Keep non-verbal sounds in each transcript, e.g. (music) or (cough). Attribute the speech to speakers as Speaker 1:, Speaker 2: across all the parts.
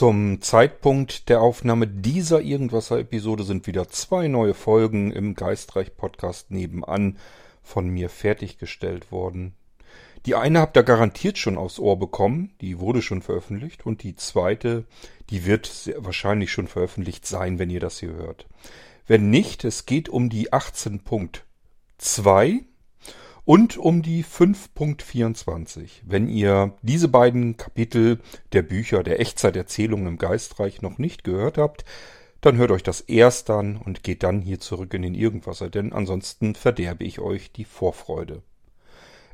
Speaker 1: Zum Zeitpunkt der Aufnahme dieser Irgendwasser-Episode sind wieder zwei neue Folgen im Geistreich-Podcast nebenan von mir fertiggestellt worden. Die eine habt ihr garantiert schon aufs Ohr bekommen, die wurde schon veröffentlicht, und die zweite, die wird wahrscheinlich schon veröffentlicht sein, wenn ihr das hier hört. Wenn nicht, es geht um die 18.2 und um die 5.24. Wenn ihr diese beiden Kapitel der Bücher der Echtzeiterzählungen im Geistreich noch nicht gehört habt, dann hört euch das erst an und geht dann hier zurück in den Irgendwasser, denn ansonsten verderbe ich euch die Vorfreude.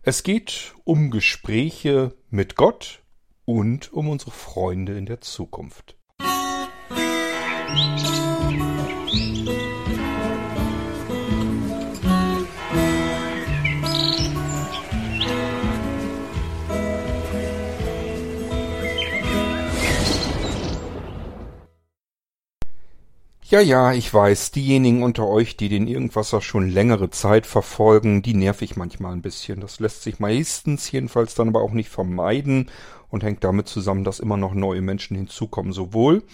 Speaker 1: Es geht um Gespräche mit Gott und um unsere Freunde in der Zukunft. Musik Ja, ja, ich weiß, diejenigen unter euch, die den Irgendwasser schon längere Zeit verfolgen, die nerv ich manchmal ein bisschen. Das lässt sich meistens jedenfalls dann aber auch nicht vermeiden und hängt damit zusammen, dass immer noch neue Menschen hinzukommen. Sowohl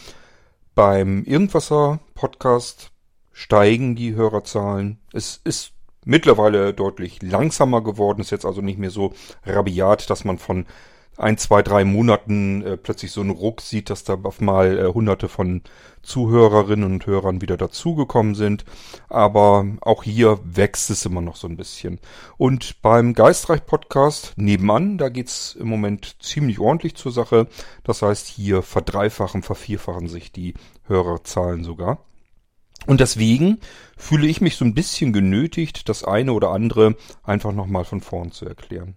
Speaker 1: beim Irgendwasser Podcast steigen die Hörerzahlen. Es ist mittlerweile deutlich langsamer geworden, ist jetzt also nicht mehr so rabiat, dass man von ein, zwei, drei Monaten äh, plötzlich so einen Ruck sieht, dass da auf mal äh, hunderte von Zuhörerinnen und Hörern wieder dazugekommen sind. Aber auch hier wächst es immer noch so ein bisschen. Und beim Geistreich-Podcast nebenan, da geht's im Moment ziemlich ordentlich zur Sache. Das heißt, hier verdreifachen, vervierfachen sich die Hörerzahlen sogar. Und deswegen fühle ich mich so ein bisschen genötigt, das eine oder andere einfach nochmal von vorn zu erklären.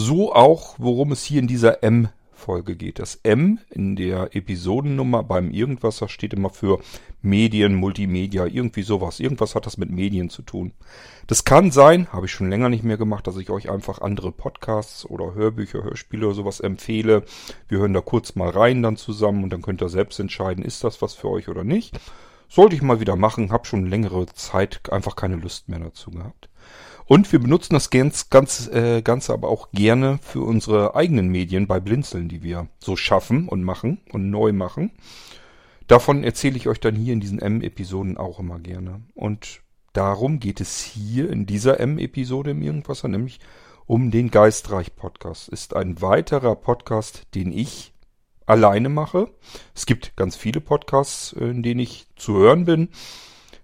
Speaker 1: So auch, worum es hier in dieser M-Folge geht. Das M in der Episodennummer beim Irgendwasser steht immer für Medien, Multimedia, irgendwie sowas. Irgendwas hat das mit Medien zu tun. Das kann sein, habe ich schon länger nicht mehr gemacht, dass ich euch einfach andere Podcasts oder Hörbücher, Hörspiele oder sowas empfehle. Wir hören da kurz mal rein dann zusammen und dann könnt ihr selbst entscheiden, ist das was für euch oder nicht. Sollte ich mal wieder machen, habe schon längere Zeit einfach keine Lust mehr dazu gehabt. Und wir benutzen das ganz, ganz, äh, Ganze aber auch gerne für unsere eigenen Medien bei Blinzeln, die wir so schaffen und machen und neu machen. Davon erzähle ich euch dann hier in diesen M-Episoden auch immer gerne. Und darum geht es hier in dieser M-Episode im Irgendwasser, nämlich um den Geistreich-Podcast. Ist ein weiterer Podcast, den ich alleine mache. Es gibt ganz viele Podcasts, in denen ich zu hören bin.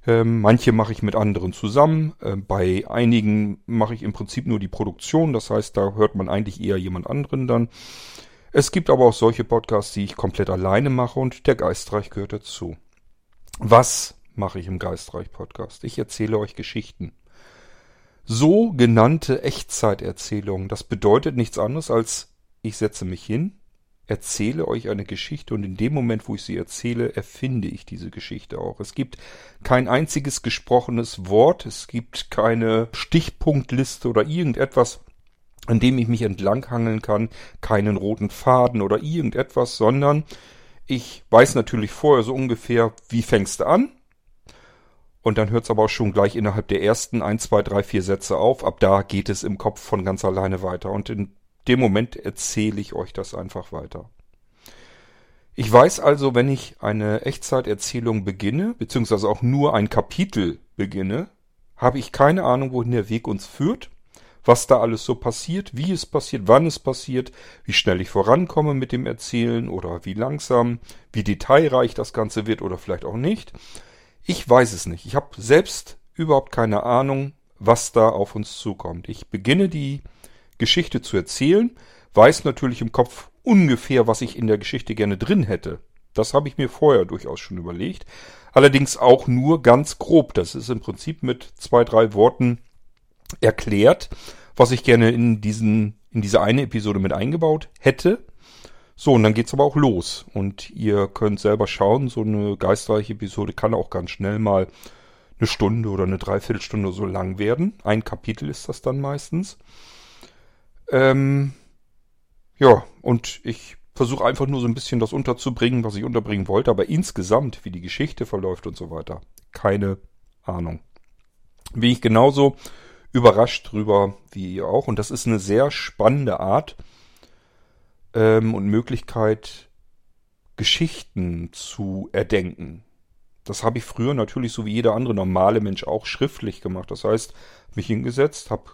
Speaker 1: Ähm, manche mache ich mit anderen zusammen. Ähm, bei einigen mache ich im Prinzip nur die Produktion. Das heißt, da hört man eigentlich eher jemand anderen dann. Es gibt aber auch solche Podcasts, die ich komplett alleine mache und der Geistreich gehört dazu. Was mache ich im Geistreich-Podcast? Ich erzähle euch Geschichten. So genannte Echtzeiterzählungen. Das bedeutet nichts anderes als ich setze mich hin, erzähle euch eine Geschichte und in dem Moment, wo ich sie erzähle, erfinde ich diese Geschichte auch. Es gibt kein einziges gesprochenes Wort, es gibt keine Stichpunktliste oder irgendetwas, an dem ich mich entlanghangeln kann, keinen roten Faden oder irgendetwas, sondern ich weiß natürlich vorher so ungefähr, wie fängst du an? Und dann hört es aber auch schon gleich innerhalb der ersten ein, zwei, drei, vier Sätze auf. Ab da geht es im Kopf von ganz alleine weiter. Und in dem Moment erzähle ich euch das einfach weiter. Ich weiß also, wenn ich eine Echtzeiterzählung beginne, beziehungsweise auch nur ein Kapitel beginne, habe ich keine Ahnung, wohin der Weg uns führt, was da alles so passiert, wie es passiert, wann es passiert, wie schnell ich vorankomme mit dem Erzählen oder wie langsam, wie detailreich das Ganze wird oder vielleicht auch nicht. Ich weiß es nicht. Ich habe selbst überhaupt keine Ahnung, was da auf uns zukommt. Ich beginne die Geschichte zu erzählen, weiß natürlich im Kopf ungefähr, was ich in der Geschichte gerne drin hätte. Das habe ich mir vorher durchaus schon überlegt. Allerdings auch nur ganz grob. Das ist im Prinzip mit zwei, drei Worten erklärt, was ich gerne in diesen, in diese eine Episode mit eingebaut hätte. So, und dann geht's aber auch los. Und ihr könnt selber schauen, so eine geistreiche Episode kann auch ganz schnell mal eine Stunde oder eine Dreiviertelstunde so lang werden. Ein Kapitel ist das dann meistens. Ähm, ja, und ich versuche einfach nur so ein bisschen das unterzubringen, was ich unterbringen wollte, aber insgesamt, wie die Geschichte verläuft und so weiter, keine Ahnung. Bin ich genauso überrascht drüber wie ihr auch. Und das ist eine sehr spannende Art ähm, und Möglichkeit, Geschichten zu erdenken. Das habe ich früher natürlich so wie jeder andere normale Mensch auch schriftlich gemacht. Das heißt, mich hingesetzt, habe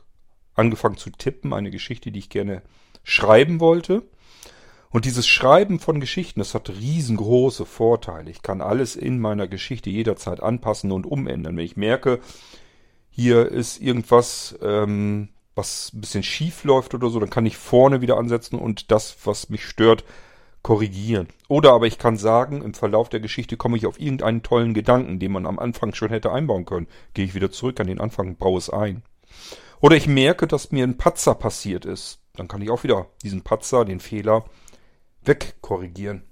Speaker 1: angefangen zu tippen, eine Geschichte, die ich gerne schreiben wollte. Und dieses Schreiben von Geschichten, das hat riesengroße Vorteile. Ich kann alles in meiner Geschichte jederzeit anpassen und umändern. Wenn ich merke, hier ist irgendwas, ähm, was ein bisschen schief läuft oder so, dann kann ich vorne wieder ansetzen und das, was mich stört, korrigieren. Oder aber ich kann sagen, im Verlauf der Geschichte komme ich auf irgendeinen tollen Gedanken, den man am Anfang schon hätte einbauen können. Gehe ich wieder zurück an den Anfang, baue es ein. Oder ich merke, dass mir ein Patzer passiert ist. Dann kann ich auch wieder diesen Patzer, den Fehler, wegkorrigieren.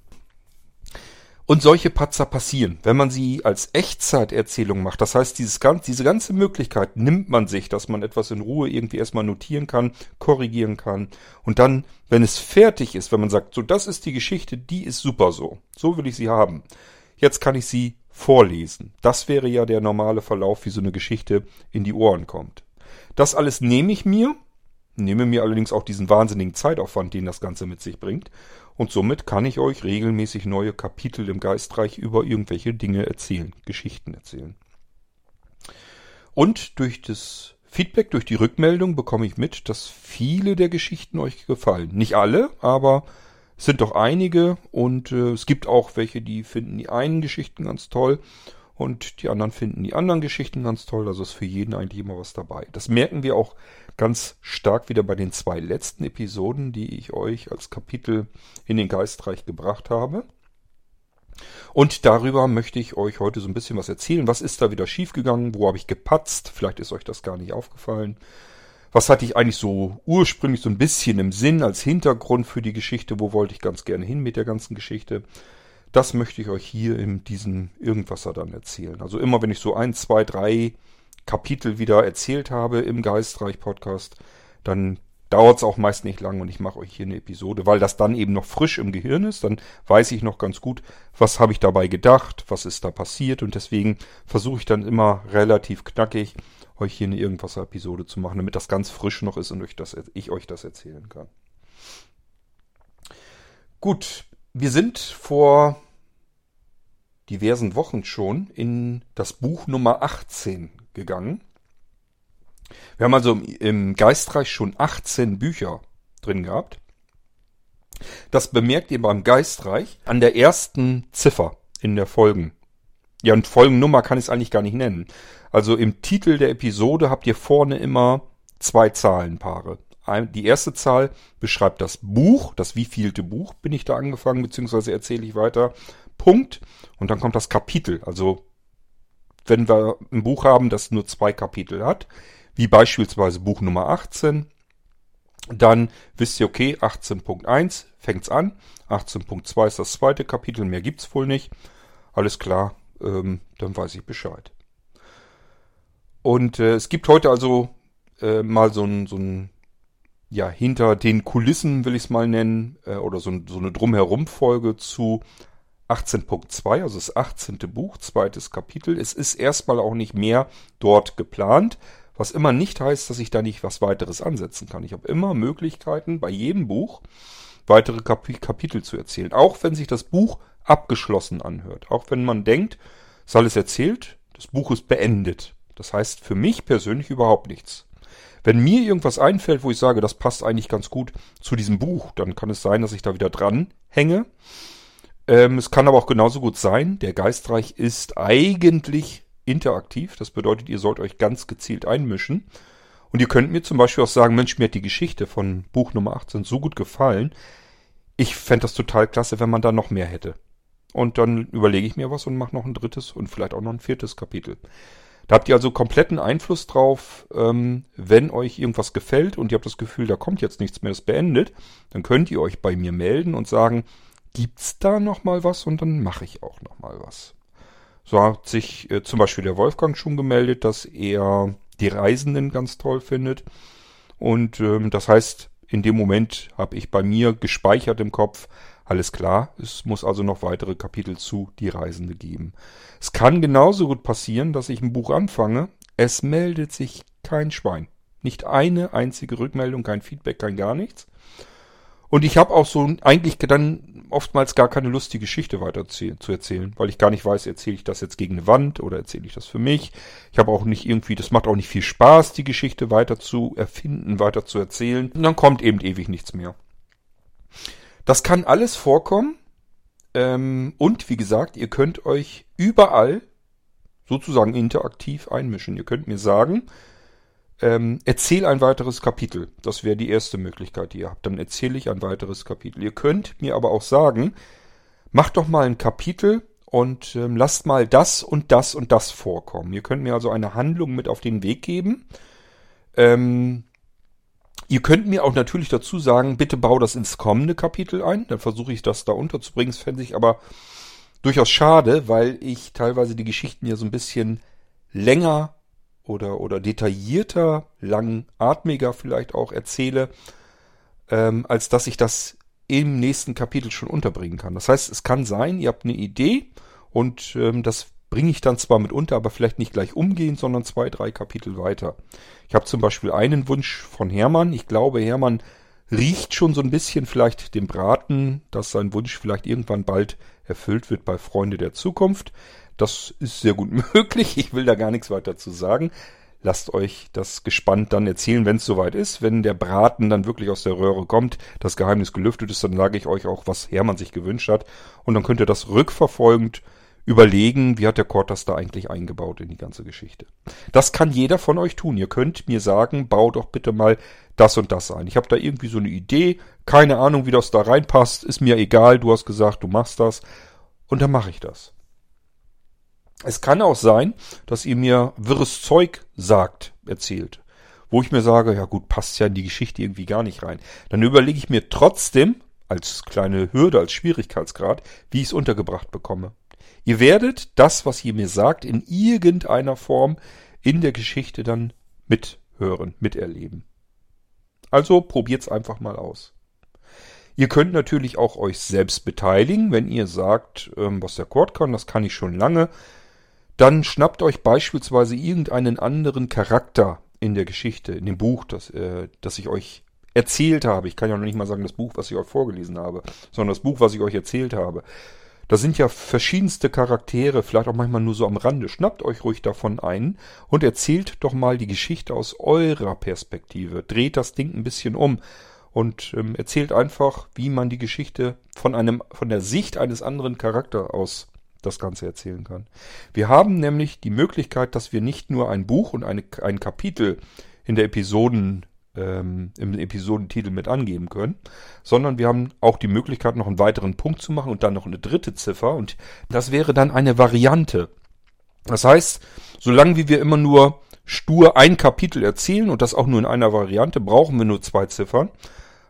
Speaker 1: Und solche Patzer passieren, wenn man sie als Echtzeiterzählung macht. Das heißt, dieses, diese ganze Möglichkeit nimmt man sich, dass man etwas in Ruhe irgendwie erstmal notieren kann, korrigieren kann. Und dann, wenn es fertig ist, wenn man sagt, so das ist die Geschichte, die ist super so. So will ich sie haben. Jetzt kann ich sie vorlesen. Das wäre ja der normale Verlauf, wie so eine Geschichte in die Ohren kommt. Das alles nehme ich mir, nehme mir allerdings auch diesen wahnsinnigen Zeitaufwand, den das Ganze mit sich bringt und somit kann ich euch regelmäßig neue Kapitel im Geistreich über irgendwelche Dinge erzählen, Geschichten erzählen. Und durch das Feedback, durch die Rückmeldung bekomme ich mit, dass viele der Geschichten euch gefallen. Nicht alle, aber es sind doch einige und äh, es gibt auch welche, die finden die einen Geschichten ganz toll und die anderen finden die anderen Geschichten ganz toll. Also ist für jeden eigentlich immer was dabei. Das merken wir auch ganz stark wieder bei den zwei letzten Episoden, die ich euch als Kapitel in den Geistreich gebracht habe. Und darüber möchte ich euch heute so ein bisschen was erzählen. Was ist da wieder schiefgegangen? Wo habe ich gepatzt? Vielleicht ist euch das gar nicht aufgefallen. Was hatte ich eigentlich so ursprünglich so ein bisschen im Sinn als Hintergrund für die Geschichte? Wo wollte ich ganz gerne hin mit der ganzen Geschichte? Das möchte ich euch hier in diesem Irgendwasser dann erzählen. Also immer wenn ich so ein, zwei, drei Kapitel wieder erzählt habe im Geistreich Podcast, dann dauert es auch meist nicht lang und ich mache euch hier eine Episode, weil das dann eben noch frisch im Gehirn ist. Dann weiß ich noch ganz gut, was habe ich dabei gedacht, was ist da passiert und deswegen versuche ich dann immer relativ knackig euch hier eine Irgendwas-Episode zu machen, damit das ganz frisch noch ist und euch das, ich euch das erzählen kann. Gut, wir sind vor diversen Wochen schon in das Buch Nummer 18 gegangen. Wir haben also im Geistreich schon 18 Bücher drin gehabt. Das bemerkt ihr beim Geistreich an der ersten Ziffer in der Folgen. Ja, und Folgennummer kann ich es eigentlich gar nicht nennen. Also im Titel der Episode habt ihr vorne immer zwei Zahlenpaare. Die erste Zahl beschreibt das Buch, das wievielte Buch bin ich da angefangen, beziehungsweise erzähle ich weiter. Punkt. Und dann kommt das Kapitel, also wenn wir ein Buch haben, das nur zwei Kapitel hat, wie beispielsweise Buch Nummer 18, dann wisst ihr, okay, 18.1 fängt's an, 18.2 ist das zweite Kapitel, mehr gibt's wohl nicht. Alles klar, ähm, dann weiß ich Bescheid. Und äh, es gibt heute also äh, mal so ein, so ein, ja, hinter den Kulissen will ich es mal nennen, äh, oder so, so eine Drumherum-Folge zu 18.2, also das 18. Buch, zweites Kapitel. Es ist erstmal auch nicht mehr dort geplant, was immer nicht heißt, dass ich da nicht was weiteres ansetzen kann. Ich habe immer Möglichkeiten, bei jedem Buch weitere Kap Kapitel zu erzählen. Auch wenn sich das Buch abgeschlossen anhört. Auch wenn man denkt, es ist alles erzählt, das Buch ist beendet. Das heißt für mich persönlich überhaupt nichts. Wenn mir irgendwas einfällt, wo ich sage, das passt eigentlich ganz gut zu diesem Buch, dann kann es sein, dass ich da wieder dran hänge ähm, es kann aber auch genauso gut sein, der Geistreich ist eigentlich interaktiv. Das bedeutet, ihr sollt euch ganz gezielt einmischen. Und ihr könnt mir zum Beispiel auch sagen, Mensch, mir hat die Geschichte von Buch Nummer 18 so gut gefallen. Ich fände das total klasse, wenn man da noch mehr hätte. Und dann überlege ich mir was und mache noch ein drittes und vielleicht auch noch ein viertes Kapitel. Da habt ihr also kompletten Einfluss drauf, ähm, wenn euch irgendwas gefällt und ihr habt das Gefühl, da kommt jetzt nichts mehr, das beendet, dann könnt ihr euch bei mir melden und sagen, gibt's da noch mal was und dann mache ich auch noch mal was. So hat sich äh, zum Beispiel der Wolfgang schon gemeldet, dass er die Reisenden ganz toll findet. Und ähm, das heißt, in dem Moment habe ich bei mir gespeichert im Kopf, alles klar, es muss also noch weitere Kapitel zu Die Reisende geben. Es kann genauso gut passieren, dass ich ein Buch anfange, es meldet sich kein Schwein. Nicht eine einzige Rückmeldung, kein Feedback, kein gar nichts. Und ich habe auch so eigentlich dann oftmals gar keine Lust, die Geschichte weiter zu erzählen, weil ich gar nicht weiß, erzähle ich das jetzt gegen eine Wand oder erzähle ich das für mich. Ich habe auch nicht irgendwie, das macht auch nicht viel Spaß, die Geschichte weiter zu erfinden, weiter zu erzählen. Und dann kommt eben ewig nichts mehr. Das kann alles vorkommen. Ähm, und wie gesagt, ihr könnt euch überall sozusagen interaktiv einmischen. Ihr könnt mir sagen, ähm, erzähl ein weiteres Kapitel. Das wäre die erste Möglichkeit, die ihr habt. Dann erzähle ich ein weiteres Kapitel. Ihr könnt mir aber auch sagen, macht doch mal ein Kapitel und ähm, lasst mal das und das und das vorkommen. Ihr könnt mir also eine Handlung mit auf den Weg geben. Ähm, ihr könnt mir auch natürlich dazu sagen, bitte bau das ins kommende Kapitel ein. Dann versuche ich das da unterzubringen. Das fände ich aber durchaus schade, weil ich teilweise die Geschichten ja so ein bisschen länger oder, oder detaillierter, langatmiger vielleicht auch erzähle, ähm, als dass ich das im nächsten Kapitel schon unterbringen kann. Das heißt, es kann sein, ihr habt eine Idee und ähm, das bringe ich dann zwar mit unter, aber vielleicht nicht gleich umgehend, sondern zwei, drei Kapitel weiter. Ich habe zum Beispiel einen Wunsch von Hermann. Ich glaube, Hermann riecht schon so ein bisschen vielleicht dem Braten, dass sein Wunsch vielleicht irgendwann bald erfüllt wird bei Freunde der Zukunft. Das ist sehr gut (laughs) möglich. Ich will da gar nichts weiter zu sagen. Lasst euch das gespannt dann erzählen, wenn es soweit ist. Wenn der Braten dann wirklich aus der Röhre kommt, das Geheimnis gelüftet ist, dann sage ich euch auch, was Hermann sich gewünscht hat. Und dann könnt ihr das rückverfolgend überlegen, wie hat der Kort das da eigentlich eingebaut in die ganze Geschichte. Das kann jeder von euch tun. Ihr könnt mir sagen, bau doch bitte mal das und das ein. Ich habe da irgendwie so eine Idee, keine Ahnung, wie das da reinpasst, ist mir egal, du hast gesagt, du machst das und dann mache ich das. Es kann auch sein, dass ihr mir wirres Zeug sagt, erzählt, wo ich mir sage, ja gut, passt ja in die Geschichte irgendwie gar nicht rein. Dann überlege ich mir trotzdem, als kleine Hürde, als Schwierigkeitsgrad, wie ich es untergebracht bekomme. Ihr werdet das, was ihr mir sagt, in irgendeiner Form in der Geschichte dann mithören, miterleben. Also probiert's einfach mal aus. Ihr könnt natürlich auch euch selbst beteiligen, wenn ihr sagt, ähm, was der Chord kann, das kann ich schon lange. Dann schnappt euch beispielsweise irgendeinen anderen Charakter in der Geschichte, in dem Buch, das, äh, das ich euch erzählt habe. Ich kann ja noch nicht mal sagen das Buch, was ich euch vorgelesen habe, sondern das Buch, was ich euch erzählt habe. Da sind ja verschiedenste Charaktere, vielleicht auch manchmal nur so am Rande. Schnappt euch ruhig davon ein und erzählt doch mal die Geschichte aus eurer Perspektive. Dreht das Ding ein bisschen um und ähm, erzählt einfach, wie man die Geschichte von einem, von der Sicht eines anderen Charakters aus das Ganze erzählen kann. Wir haben nämlich die Möglichkeit, dass wir nicht nur ein Buch und eine, ein Kapitel in der Episoden ähm, im Episodentitel mit angeben können, sondern wir haben auch die Möglichkeit, noch einen weiteren Punkt zu machen und dann noch eine dritte Ziffer und das wäre dann eine Variante. Das heißt, solange wie wir immer nur stur ein Kapitel erzählen und das auch nur in einer Variante, brauchen wir nur zwei Ziffern.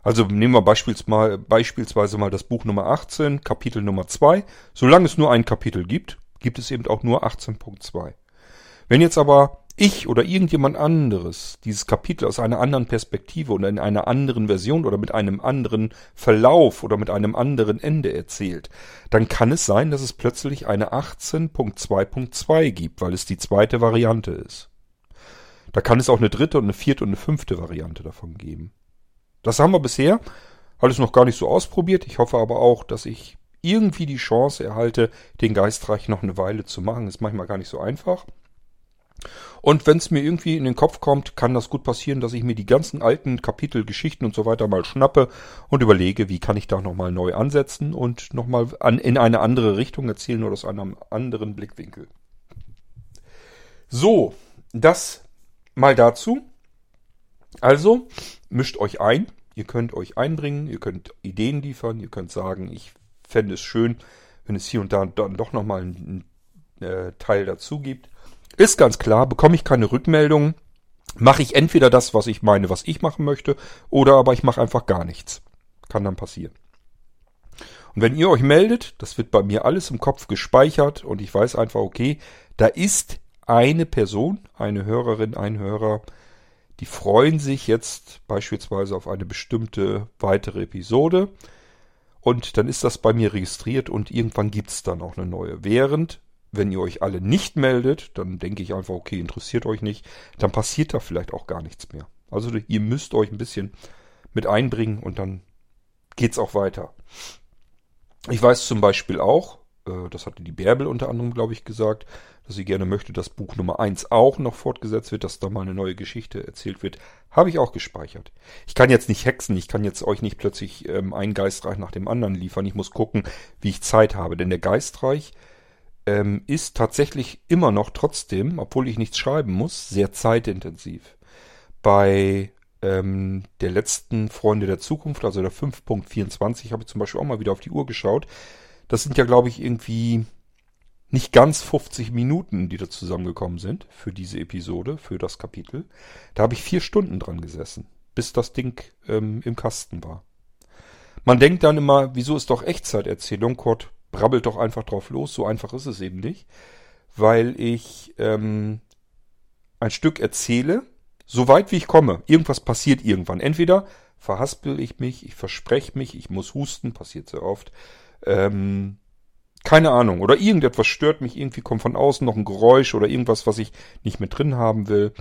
Speaker 1: Also nehmen wir beispielsweise, beispielsweise mal das Buch Nummer 18, Kapitel Nummer 2. Solange es nur ein Kapitel gibt, gibt es eben auch nur 18.2. Wenn jetzt aber ich oder irgendjemand anderes dieses Kapitel aus einer anderen Perspektive oder in einer anderen Version oder mit einem anderen Verlauf oder mit einem anderen Ende erzählt, dann kann es sein, dass es plötzlich eine 18.2.2 gibt, weil es die zweite Variante ist. Da kann es auch eine dritte und eine vierte und eine fünfte Variante davon geben. Das haben wir bisher alles noch gar nicht so ausprobiert. Ich hoffe aber auch, dass ich irgendwie die Chance erhalte, den Geistreich noch eine Weile zu machen. Ist manchmal gar nicht so einfach. Und wenn es mir irgendwie in den Kopf kommt, kann das gut passieren, dass ich mir die ganzen alten Kapitel, Geschichten und so weiter mal schnappe und überlege, wie kann ich da nochmal neu ansetzen und nochmal an, in eine andere Richtung erzählen oder aus einem anderen Blickwinkel. So, das mal dazu. Also, mischt euch ein. Ihr könnt euch einbringen, ihr könnt Ideen liefern, ihr könnt sagen, ich fände es schön, wenn es hier und da dann doch nochmal einen äh, Teil dazu gibt. Ist ganz klar, bekomme ich keine Rückmeldung, mache ich entweder das, was ich meine, was ich machen möchte, oder aber ich mache einfach gar nichts. Kann dann passieren. Und wenn ihr euch meldet, das wird bei mir alles im Kopf gespeichert und ich weiß einfach, okay, da ist eine Person, eine Hörerin, ein Hörer, die freuen sich jetzt beispielsweise auf eine bestimmte weitere Episode. Und dann ist das bei mir registriert und irgendwann gibt es dann auch eine neue. Während wenn ihr euch alle nicht meldet, dann denke ich einfach, okay, interessiert euch nicht, dann passiert da vielleicht auch gar nichts mehr. Also ihr müsst euch ein bisschen mit einbringen und dann geht's auch weiter. Ich weiß zum Beispiel auch, äh, das hatte die Bärbel unter anderem, glaube ich, gesagt, dass sie gerne möchte, dass Buch Nummer 1 auch noch fortgesetzt wird, dass da mal eine neue Geschichte erzählt wird. Habe ich auch gespeichert. Ich kann jetzt nicht hexen, ich kann jetzt euch nicht plötzlich ähm, einen Geistreich nach dem anderen liefern. Ich muss gucken, wie ich Zeit habe. Denn der Geistreich ähm, ist tatsächlich immer noch trotzdem, obwohl ich nichts schreiben muss, sehr zeitintensiv. Bei ähm, der letzten Freunde der Zukunft, also der 5.24, habe ich zum Beispiel auch mal wieder auf die Uhr geschaut. Das sind ja, glaube ich, irgendwie nicht ganz 50 Minuten, die da zusammengekommen sind für diese Episode, für das Kapitel. Da habe ich vier Stunden dran gesessen, bis das Ding ähm, im Kasten war. Man denkt dann immer, wieso ist doch Echtzeiterzählung? Kurt brabbelt doch einfach drauf los. So einfach ist es eben nicht. Weil ich ähm, ein Stück erzähle, so weit wie ich komme. Irgendwas passiert irgendwann. Entweder verhaspel ich mich, ich verspreche mich, ich muss husten, passiert sehr oft. Ähm, keine Ahnung. Oder irgendetwas stört mich, irgendwie kommt von außen noch ein Geräusch oder irgendwas, was ich nicht mit drin haben will.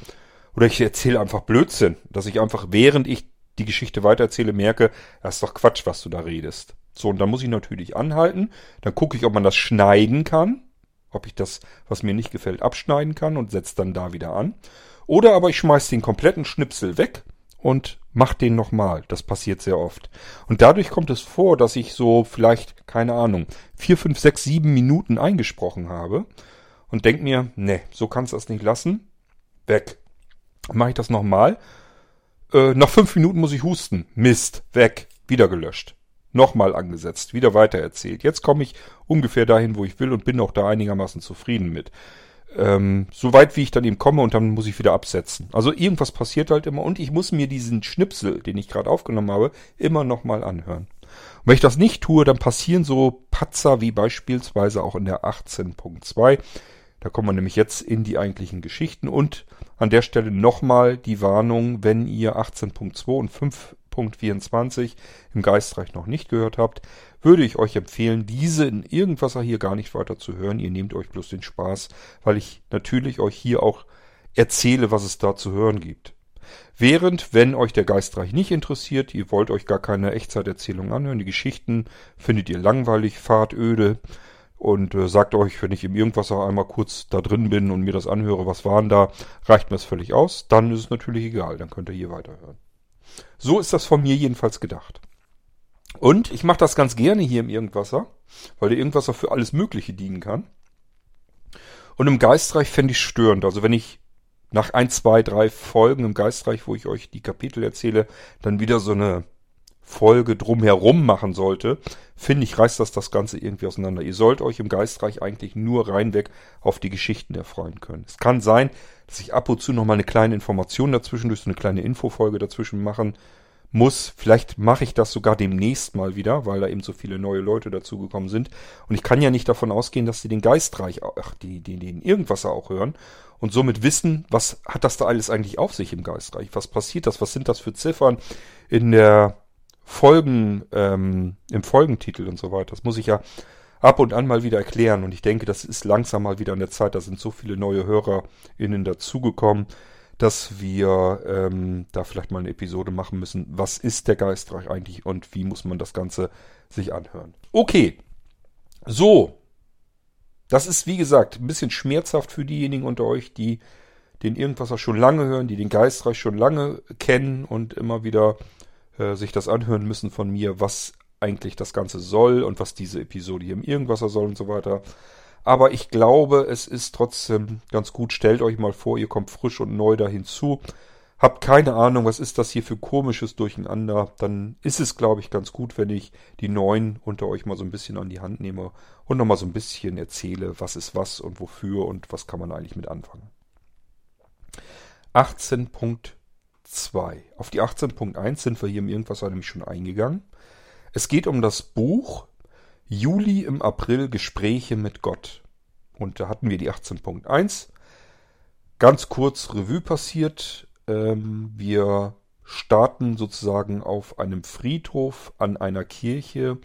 Speaker 1: Oder ich erzähle einfach Blödsinn, dass ich einfach, während ich die Geschichte weitererzähle, merke, das ist doch Quatsch, was du da redest. So, und dann muss ich natürlich anhalten. Dann gucke ich, ob man das schneiden kann. Ob ich das, was mir nicht gefällt, abschneiden kann und setze dann da wieder an. Oder aber ich schmeiß den kompletten Schnipsel weg und mach den nochmal. Das passiert sehr oft. Und dadurch kommt es vor, dass ich so vielleicht, keine Ahnung, vier, fünf, sechs, sieben Minuten eingesprochen habe und denk mir, ne, so kannst du das nicht lassen. Weg. Mache ich das nochmal. Äh, nach fünf Minuten muss ich husten. Mist. Weg. Wieder gelöscht. Nochmal angesetzt. Wieder weiter erzählt. Jetzt komme ich ungefähr dahin, wo ich will und bin auch da einigermaßen zufrieden mit ähm, so weit wie ich dann eben komme und dann muss ich wieder absetzen. Also irgendwas passiert halt immer und ich muss mir diesen Schnipsel, den ich gerade aufgenommen habe, immer nochmal anhören. Und wenn ich das nicht tue, dann passieren so Patzer wie beispielsweise auch in der 18.2. Da kommen wir nämlich jetzt in die eigentlichen Geschichten und an der Stelle nochmal die Warnung, wenn ihr 18.2 und 5.24 im Geistreich noch nicht gehört habt, würde ich euch empfehlen, diese in irgendwas hier gar nicht weiter zu hören. Ihr nehmt euch bloß den Spaß, weil ich natürlich euch hier auch erzähle, was es da zu hören gibt. Während, wenn euch der Geistreich nicht interessiert, ihr wollt euch gar keine Echtzeiterzählung anhören, die Geschichten findet ihr langweilig, fahrt öde und äh, sagt euch, wenn ich im Irgendwasser einmal kurz da drin bin und mir das anhöre, was waren da, reicht mir das völlig aus, dann ist es natürlich egal, dann könnt ihr hier weiterhören. So ist das von mir jedenfalls gedacht. Und ich mache das ganz gerne hier im Irgendwasser, weil der Irgendwasser für alles Mögliche dienen kann. Und im Geistreich fände ich störend. Also wenn ich nach ein, zwei, drei Folgen im Geistreich, wo ich euch die Kapitel erzähle, dann wieder so eine Folge drumherum machen sollte, finde ich, reißt das das Ganze irgendwie auseinander. Ihr sollt euch im Geistreich eigentlich nur reinweg auf die Geschichten erfreuen können. Es kann sein, dass ich ab und zu nochmal eine kleine Information dazwischen, durch so eine kleine Infofolge dazwischen machen muss. Vielleicht mache ich das sogar demnächst mal wieder, weil da eben so viele neue Leute dazugekommen sind. Und ich kann ja nicht davon ausgehen, dass sie den Geistreich, ach, die, die, den Irgendwasser auch hören und somit wissen, was hat das da alles eigentlich auf sich im Geistreich? Was passiert das? Was sind das für Ziffern in der Folgen, ähm, im Folgentitel und so weiter? Das muss ich ja ab und an mal wieder erklären. Und ich denke, das ist langsam mal wieder an der Zeit. Da sind so viele neue HörerInnen dazugekommen dass wir ähm, da vielleicht mal eine Episode machen müssen. Was ist der Geistreich eigentlich und wie muss man das Ganze sich anhören? Okay, so. Das ist, wie gesagt, ein bisschen schmerzhaft für diejenigen unter euch, die den Irgendwasser schon lange hören, die den Geistreich schon lange kennen und immer wieder äh, sich das anhören müssen von mir, was eigentlich das Ganze soll und was diese Episode hier im Irgendwasser soll und so weiter. Aber ich glaube, es ist trotzdem ganz gut. Stellt euch mal vor, ihr kommt frisch und neu da hinzu. Habt keine Ahnung, was ist das hier für komisches Durcheinander. Dann ist es, glaube ich, ganz gut, wenn ich die Neuen unter euch mal so ein bisschen an die Hand nehme und nochmal so ein bisschen erzähle, was ist was und wofür und was kann man eigentlich mit anfangen. 18.2. Auf die 18.1 sind wir hier im Irgendwas nämlich schon eingegangen. Es geht um das Buch Juli im April Gespräche mit Gott. Und da hatten wir die 18.1. Ganz kurz Revue passiert. Ähm, wir starten sozusagen auf einem Friedhof an einer Kirche.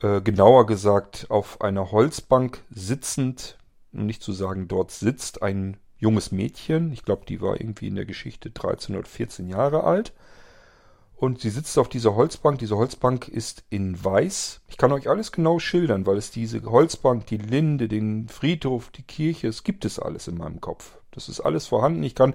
Speaker 1: Äh, genauer gesagt auf einer Holzbank sitzend, um nicht zu sagen dort sitzt, ein junges Mädchen. Ich glaube, die war irgendwie in der Geschichte 13 oder 14 Jahre alt. Und sie sitzt auf dieser Holzbank. Diese Holzbank ist in weiß. Ich kann euch alles genau schildern, weil es diese Holzbank, die Linde, den Friedhof, die Kirche, es gibt es alles in meinem Kopf. Das ist alles vorhanden. Ich kann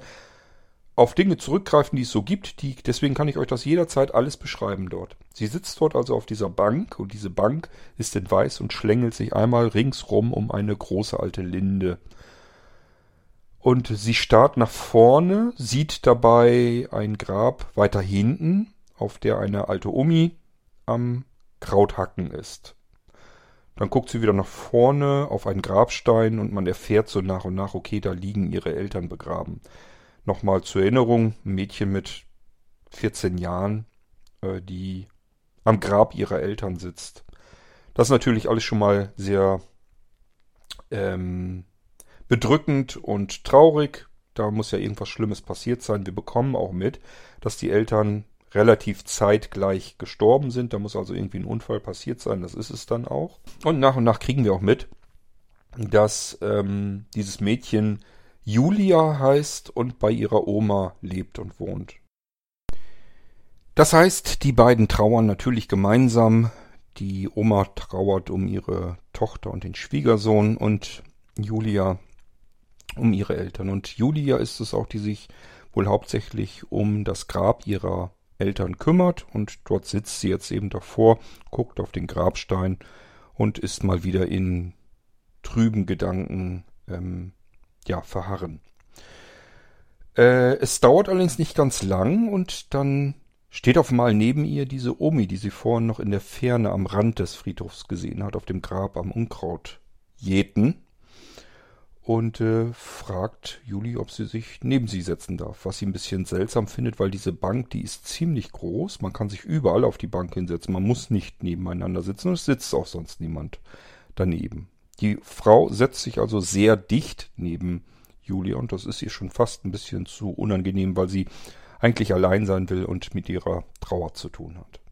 Speaker 1: auf Dinge zurückgreifen, die es so gibt. Die, deswegen kann ich euch das jederzeit alles beschreiben dort. Sie sitzt dort also auf dieser Bank und diese Bank ist in weiß und schlängelt sich einmal ringsrum um eine große alte Linde. Und sie starrt nach vorne, sieht dabei ein Grab weiter hinten auf der eine alte Omi am Krauthacken ist. Dann guckt sie wieder nach vorne auf einen Grabstein und man erfährt so nach und nach, okay, da liegen ihre Eltern begraben. Nochmal zur Erinnerung, ein Mädchen mit 14 Jahren, äh, die am Grab ihrer Eltern sitzt. Das ist natürlich alles schon mal sehr ähm, bedrückend und traurig. Da muss ja irgendwas Schlimmes passiert sein. Wir bekommen auch mit, dass die Eltern relativ zeitgleich gestorben sind. Da muss also irgendwie ein Unfall passiert sein. Das ist es dann auch. Und nach und nach kriegen wir auch mit, dass ähm, dieses Mädchen Julia heißt und bei ihrer Oma lebt und wohnt. Das heißt, die beiden trauern natürlich gemeinsam. Die Oma trauert um ihre Tochter und den Schwiegersohn und Julia um ihre Eltern. Und Julia ist es auch, die sich wohl hauptsächlich um das Grab ihrer Eltern kümmert und dort sitzt sie jetzt eben davor, guckt auf den Grabstein und ist mal wieder in trüben Gedanken ähm, ja, verharren. Äh, es dauert allerdings nicht ganz lang und dann steht auf einmal neben ihr diese Omi, die sie vorhin noch in der Ferne am Rand des Friedhofs gesehen hat, auf dem Grab am Unkraut jäten und äh, fragt Juli, ob sie sich neben sie setzen darf. Was sie ein bisschen seltsam findet, weil diese Bank, die ist ziemlich groß. Man kann sich überall auf die Bank hinsetzen. Man muss nicht nebeneinander sitzen und es sitzt auch sonst niemand daneben. Die Frau setzt sich also sehr dicht neben Julia und das ist ihr schon fast ein bisschen zu unangenehm, weil sie eigentlich allein sein will und mit ihrer Trauer zu tun hat.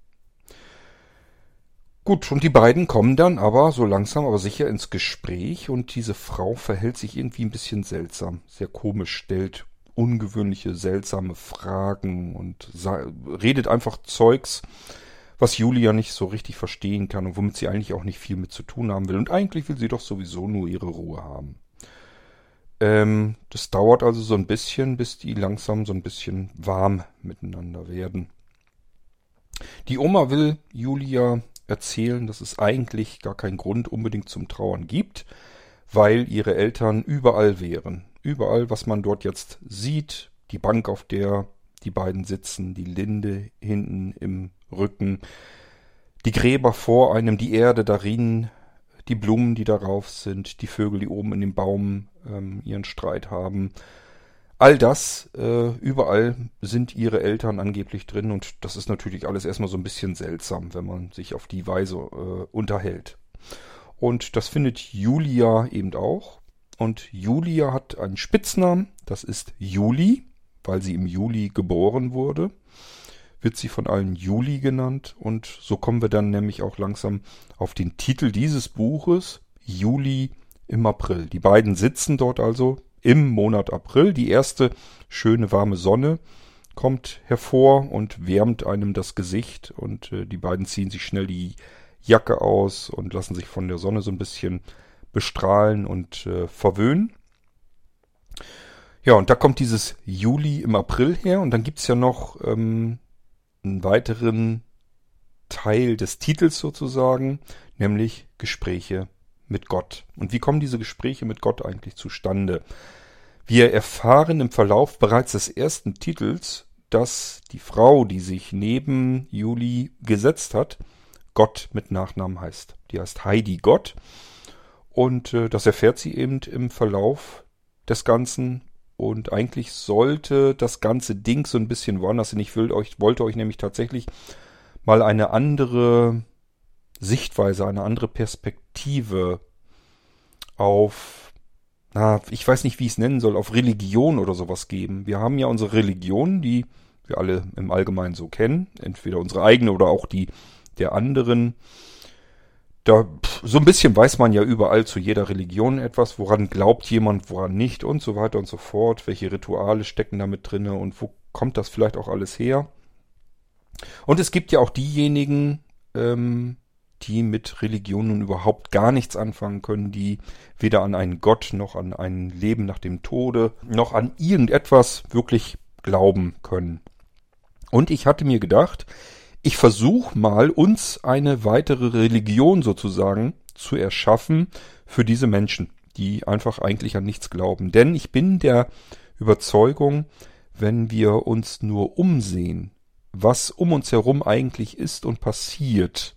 Speaker 1: Gut, und die beiden kommen dann aber so langsam aber sicher ins Gespräch und diese Frau verhält sich irgendwie ein bisschen seltsam, sehr komisch, stellt ungewöhnliche, seltsame Fragen und redet einfach Zeugs, was Julia nicht so richtig verstehen kann und womit sie eigentlich auch nicht viel mit zu tun haben will. Und eigentlich will sie doch sowieso nur ihre Ruhe haben. Ähm, das dauert also so ein bisschen, bis die langsam so ein bisschen warm miteinander werden. Die Oma will Julia erzählen, dass es eigentlich gar keinen Grund unbedingt zum Trauern gibt, weil ihre Eltern überall wären. Überall, was man dort jetzt sieht, die Bank, auf der die beiden sitzen, die Linde hinten im Rücken, die Gräber vor einem, die Erde darin, die Blumen, die darauf sind, die Vögel, die oben in dem Baum ähm, ihren Streit haben, All das, äh, überall sind ihre Eltern angeblich drin und das ist natürlich alles erstmal so ein bisschen seltsam, wenn man sich auf die Weise äh, unterhält. Und das findet Julia eben auch. Und Julia hat einen Spitznamen, das ist Juli, weil sie im Juli geboren wurde. Wird sie von allen Juli genannt und so kommen wir dann nämlich auch langsam auf den Titel dieses Buches, Juli im April. Die beiden sitzen dort also, im Monat April. Die erste schöne warme Sonne kommt hervor und wärmt einem das Gesicht und äh, die beiden ziehen sich schnell die Jacke aus und lassen sich von der Sonne so ein bisschen bestrahlen und äh, verwöhnen. Ja, und da kommt dieses Juli im April her und dann gibt's ja noch ähm, einen weiteren Teil des Titels sozusagen, nämlich Gespräche mit Gott. Und wie kommen diese Gespräche mit Gott eigentlich zustande? Wir erfahren im Verlauf bereits des ersten Titels, dass die Frau, die sich neben Juli gesetzt hat, Gott mit Nachnamen heißt. Die heißt Heidi Gott. Und äh, das erfährt sie eben im Verlauf des Ganzen. Und eigentlich sollte das ganze Ding so ein bisschen woanders hin. Ich will euch, wollte euch nämlich tatsächlich mal eine andere Sichtweise, eine andere Perspektive auf, na, ich weiß nicht, wie ich es nennen soll, auf Religion oder sowas geben. Wir haben ja unsere Religion, die wir alle im Allgemeinen so kennen, entweder unsere eigene oder auch die der anderen. Da so ein bisschen weiß man ja überall zu jeder Religion etwas, woran glaubt jemand, woran nicht und so weiter und so fort. Welche Rituale stecken damit drinne und wo kommt das vielleicht auch alles her? Und es gibt ja auch diejenigen, ähm, die mit Religion nun überhaupt gar nichts anfangen können, die weder an einen Gott noch an ein Leben nach dem Tode noch an irgendetwas wirklich glauben können. Und ich hatte mir gedacht, ich versuche mal uns eine weitere Religion sozusagen zu erschaffen für diese Menschen, die einfach eigentlich an nichts glauben. Denn ich bin der Überzeugung, wenn wir uns nur umsehen, was um uns herum eigentlich ist und passiert,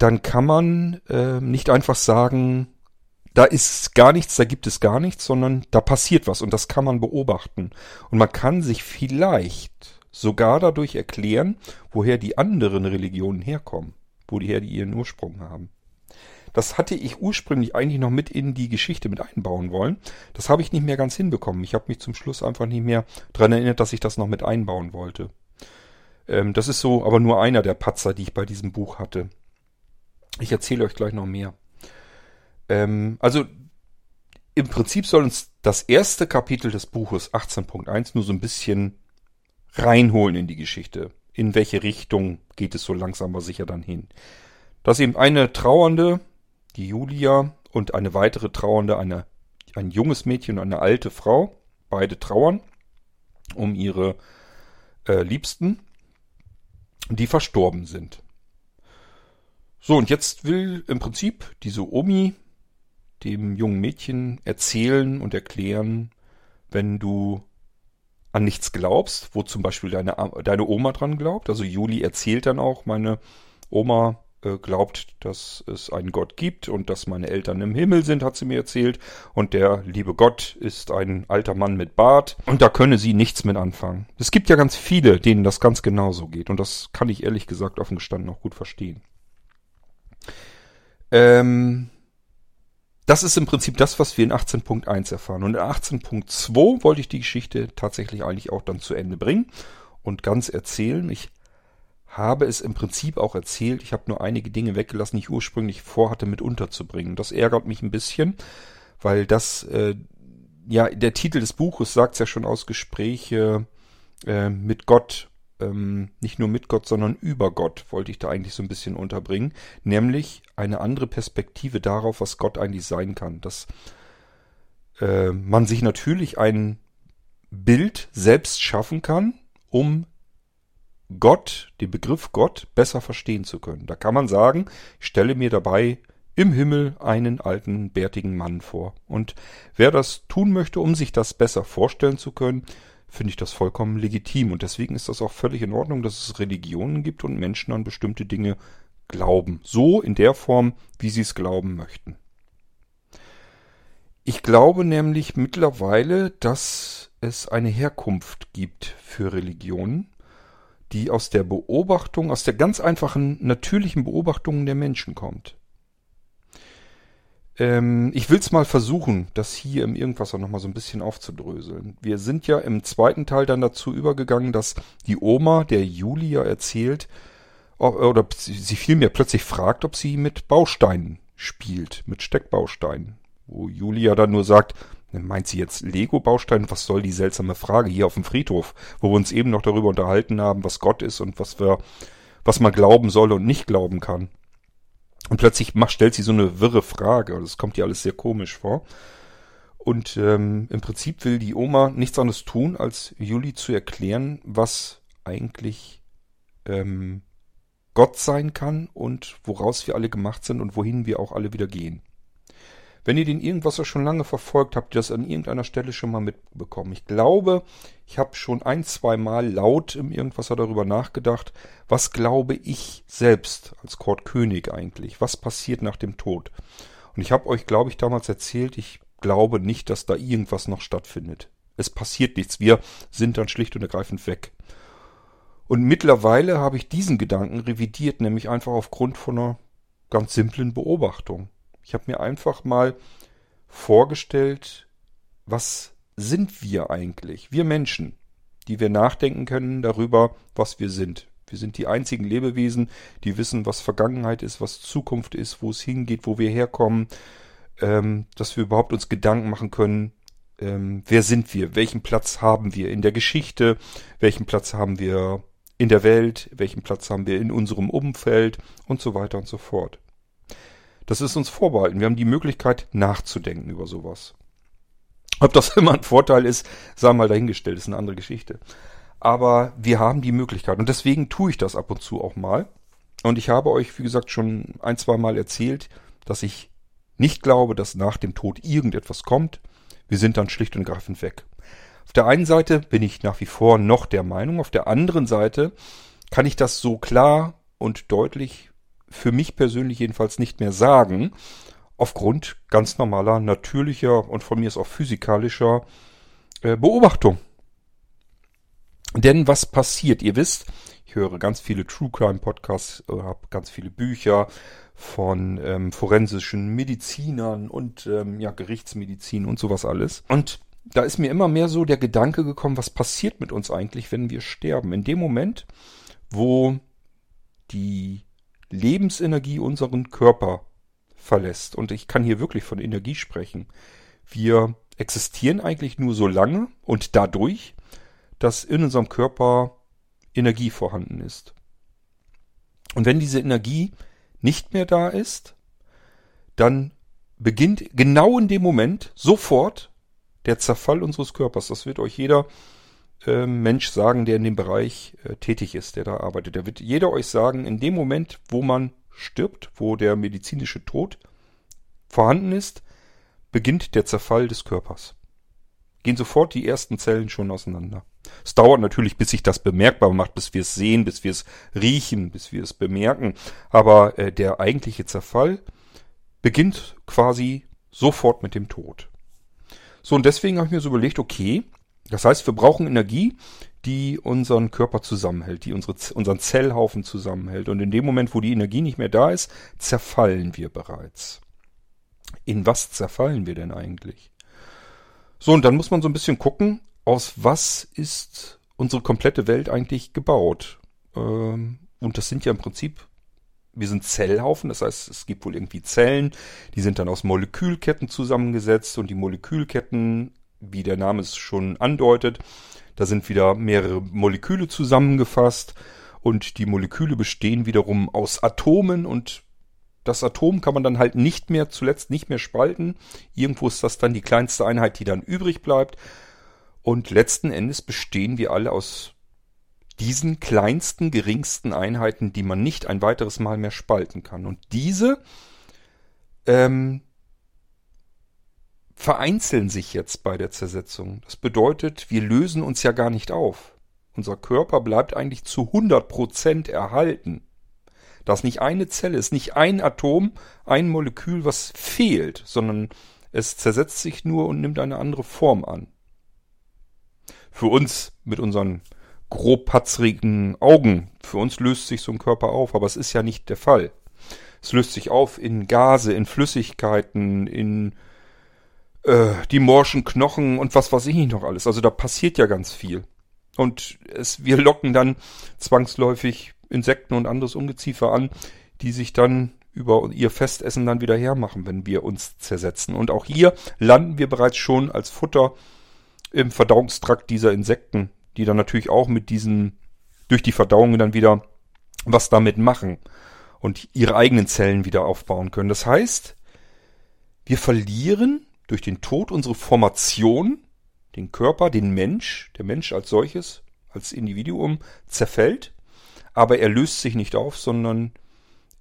Speaker 1: dann kann man äh, nicht einfach sagen, da ist gar nichts, da gibt es gar nichts, sondern da passiert was und das kann man beobachten. Und man kann sich vielleicht sogar dadurch erklären, woher die anderen Religionen herkommen, woher die ihren Ursprung haben. Das hatte ich ursprünglich eigentlich noch mit in die Geschichte mit einbauen wollen. Das habe ich nicht mehr ganz hinbekommen. Ich habe mich zum Schluss einfach nicht mehr dran erinnert, dass ich das noch mit einbauen wollte. Ähm, das ist so aber nur einer der Patzer, die ich bei diesem Buch hatte. Ich erzähle euch gleich noch mehr. Ähm, also im Prinzip soll uns das erste Kapitel des Buches 18.1 nur so ein bisschen reinholen in die Geschichte. In welche Richtung geht es so langsam aber sicher dann hin. Dass eben eine Trauernde, die Julia, und eine weitere Trauernde, eine, ein junges Mädchen und eine alte Frau, beide trauern um ihre äh, Liebsten, die verstorben sind. So, und jetzt will im Prinzip diese Omi dem jungen Mädchen erzählen und erklären, wenn du an nichts glaubst, wo zum Beispiel deine, deine Oma dran glaubt. Also Juli erzählt dann auch, meine Oma äh, glaubt, dass es einen Gott gibt und dass meine Eltern im Himmel sind, hat sie mir erzählt. Und der liebe Gott ist ein alter Mann mit Bart und da könne sie nichts mit anfangen. Es gibt ja ganz viele, denen das ganz genauso geht und das kann ich ehrlich gesagt offen gestanden auch gut verstehen. Ähm, das ist im Prinzip das, was wir in 18.1 erfahren. Und in 18.2 wollte ich die Geschichte tatsächlich eigentlich auch dann zu Ende bringen und ganz erzählen. Ich habe es im Prinzip auch erzählt. Ich habe nur einige Dinge weggelassen, die ich ursprünglich vorhatte mit unterzubringen. Das ärgert mich ein bisschen, weil das, äh, ja, der Titel des Buches sagt es ja schon aus Gespräche äh, mit Gott ähm, nicht nur mit Gott, sondern über Gott wollte ich da eigentlich so ein bisschen unterbringen, nämlich eine andere Perspektive darauf, was Gott eigentlich sein kann. Dass äh, man sich natürlich ein Bild selbst schaffen kann, um Gott, den Begriff Gott, besser verstehen zu können. Da kann man sagen, ich stelle mir dabei im Himmel einen alten, bärtigen Mann vor. Und wer das tun möchte, um sich das besser vorstellen zu können, finde ich das vollkommen legitim. Und deswegen ist das auch völlig in Ordnung, dass es Religionen gibt und Menschen an bestimmte Dinge glauben. So in der Form, wie sie es glauben möchten. Ich glaube nämlich mittlerweile, dass es eine Herkunft gibt für Religionen, die aus der Beobachtung, aus der ganz einfachen, natürlichen Beobachtung der Menschen kommt. Ähm, ich will es mal versuchen, das hier im Irgendwas auch nochmal so ein bisschen aufzudröseln. Wir sind ja im zweiten Teil dann dazu übergegangen, dass die Oma der Julia erzählt, oder sie vielmehr plötzlich fragt, ob sie mit Bausteinen spielt, mit Steckbausteinen. Wo Julia dann nur sagt, meint sie jetzt Lego-Baustein? Was soll die seltsame Frage hier auf dem Friedhof, wo wir uns eben noch darüber unterhalten haben, was Gott ist und was wir, was man glauben soll und nicht glauben kann. Und plötzlich macht, stellt sie so eine wirre Frage. Das kommt ihr alles sehr komisch vor. Und ähm, im Prinzip will die Oma nichts anderes tun, als Juli zu erklären, was eigentlich ähm, Gott sein kann und woraus wir alle gemacht sind und wohin wir auch alle wieder gehen. Wenn ihr den Irgendwasser schon lange verfolgt, habt ihr das an irgendeiner Stelle schon mal mitbekommen. Ich glaube, ich habe schon ein, zwei Mal laut im Irgendwasser darüber nachgedacht, was glaube ich selbst als Kurt König eigentlich? Was passiert nach dem Tod? Und ich habe euch, glaube ich, damals erzählt, ich glaube nicht, dass da irgendwas noch stattfindet. Es passiert nichts. Wir sind dann schlicht und ergreifend weg. Und mittlerweile habe ich diesen Gedanken revidiert, nämlich einfach aufgrund von einer ganz simplen Beobachtung. Ich habe mir einfach mal vorgestellt, was sind wir eigentlich? Wir Menschen, die wir nachdenken können darüber, was wir sind. Wir sind die einzigen Lebewesen, die wissen, was Vergangenheit ist, was Zukunft ist, wo es hingeht, wo wir herkommen, ähm, dass wir überhaupt uns Gedanken machen können, ähm, wer sind wir, welchen Platz haben wir in der Geschichte, welchen Platz haben wir in der Welt, welchen Platz haben wir in unserem Umfeld und so weiter und so fort. Das ist uns vorbehalten. Wir haben die Möglichkeit nachzudenken über sowas. Ob das (laughs) immer ein Vorteil ist, sei mal dahingestellt, ist eine andere Geschichte. Aber wir haben die Möglichkeit und deswegen tue ich das ab und zu auch mal. Und ich habe euch, wie gesagt, schon ein, zwei Mal erzählt, dass ich nicht glaube, dass nach dem Tod irgendetwas kommt. Wir sind dann schlicht und greifend weg. Auf der einen Seite bin ich nach wie vor noch der Meinung, auf der anderen Seite kann ich das so klar und deutlich für mich persönlich jedenfalls nicht mehr sagen, aufgrund ganz normaler, natürlicher und von mir ist auch physikalischer äh, Beobachtung. Denn was passiert? Ihr wisst, ich höre ganz viele True Crime Podcasts, äh, habe ganz viele Bücher von ähm, forensischen Medizinern und ähm, ja, Gerichtsmedizin und sowas alles. Und da ist mir immer mehr so der Gedanke gekommen, was passiert mit uns eigentlich, wenn wir sterben? In dem Moment, wo die Lebensenergie unseren Körper verlässt. Und ich kann hier wirklich von Energie sprechen. Wir existieren eigentlich nur so lange und dadurch, dass in unserem Körper Energie vorhanden ist. Und wenn diese Energie nicht mehr da ist, dann beginnt genau in dem Moment sofort der Zerfall unseres Körpers. Das wird euch jeder Mensch sagen, der in dem Bereich äh, tätig ist, der da arbeitet. Der wird jeder euch sagen, in dem Moment, wo man stirbt, wo der medizinische Tod vorhanden ist, beginnt der Zerfall des Körpers. Gehen sofort die ersten Zellen schon auseinander. Es dauert natürlich, bis sich das bemerkbar macht, bis wir es sehen, bis wir es riechen, bis wir es bemerken. Aber äh, der eigentliche Zerfall beginnt quasi sofort mit dem Tod. So, und deswegen habe ich mir so überlegt, okay, das heißt, wir brauchen Energie, die unseren Körper zusammenhält, die unsere, unseren Zellhaufen zusammenhält. Und in dem Moment, wo die Energie nicht mehr da ist, zerfallen wir bereits. In was zerfallen wir denn eigentlich? So, und dann muss man so ein bisschen gucken, aus was ist unsere komplette Welt eigentlich gebaut? Ähm, und das sind ja im Prinzip, wir sind Zellhaufen, das heißt, es gibt wohl irgendwie Zellen, die sind dann aus Molekülketten zusammengesetzt und die Molekülketten, wie der Name es schon andeutet, da sind wieder mehrere Moleküle zusammengefasst und die Moleküle bestehen wiederum aus Atomen und das Atom kann man dann halt nicht mehr, zuletzt nicht mehr spalten. Irgendwo ist das dann die kleinste Einheit, die dann übrig bleibt. Und letzten Endes bestehen wir alle aus diesen kleinsten, geringsten Einheiten, die man nicht ein weiteres Mal mehr spalten kann. Und diese ähm, vereinzeln sich jetzt bei der Zersetzung. Das bedeutet, wir lösen uns ja gar nicht auf. Unser Körper bleibt eigentlich zu 100 Prozent erhalten. Da ist nicht eine Zelle, ist nicht ein Atom, ein Molekül, was fehlt, sondern es zersetzt sich nur und nimmt eine andere Form an. Für uns mit unseren grobpatzrigen Augen, für uns löst sich so ein Körper auf, aber es ist ja nicht der Fall. Es löst sich auf in Gase, in Flüssigkeiten, in äh, die morschen Knochen und was weiß ich nicht noch alles. Also da passiert ja ganz viel. Und es, wir locken dann zwangsläufig Insekten und anderes Ungeziefer an, die sich dann über ihr Festessen dann wieder hermachen, wenn wir uns zersetzen. Und auch hier landen wir bereits schon als Futter im Verdauungstrakt dieser Insekten, die dann natürlich auch mit diesen, durch die Verdauung dann wieder was damit machen und ihre eigenen Zellen wieder aufbauen können. Das heißt, wir verlieren durch den Tod unsere Formation, den Körper, den Mensch, der Mensch als solches, als Individuum zerfällt aber er löst sich nicht auf, sondern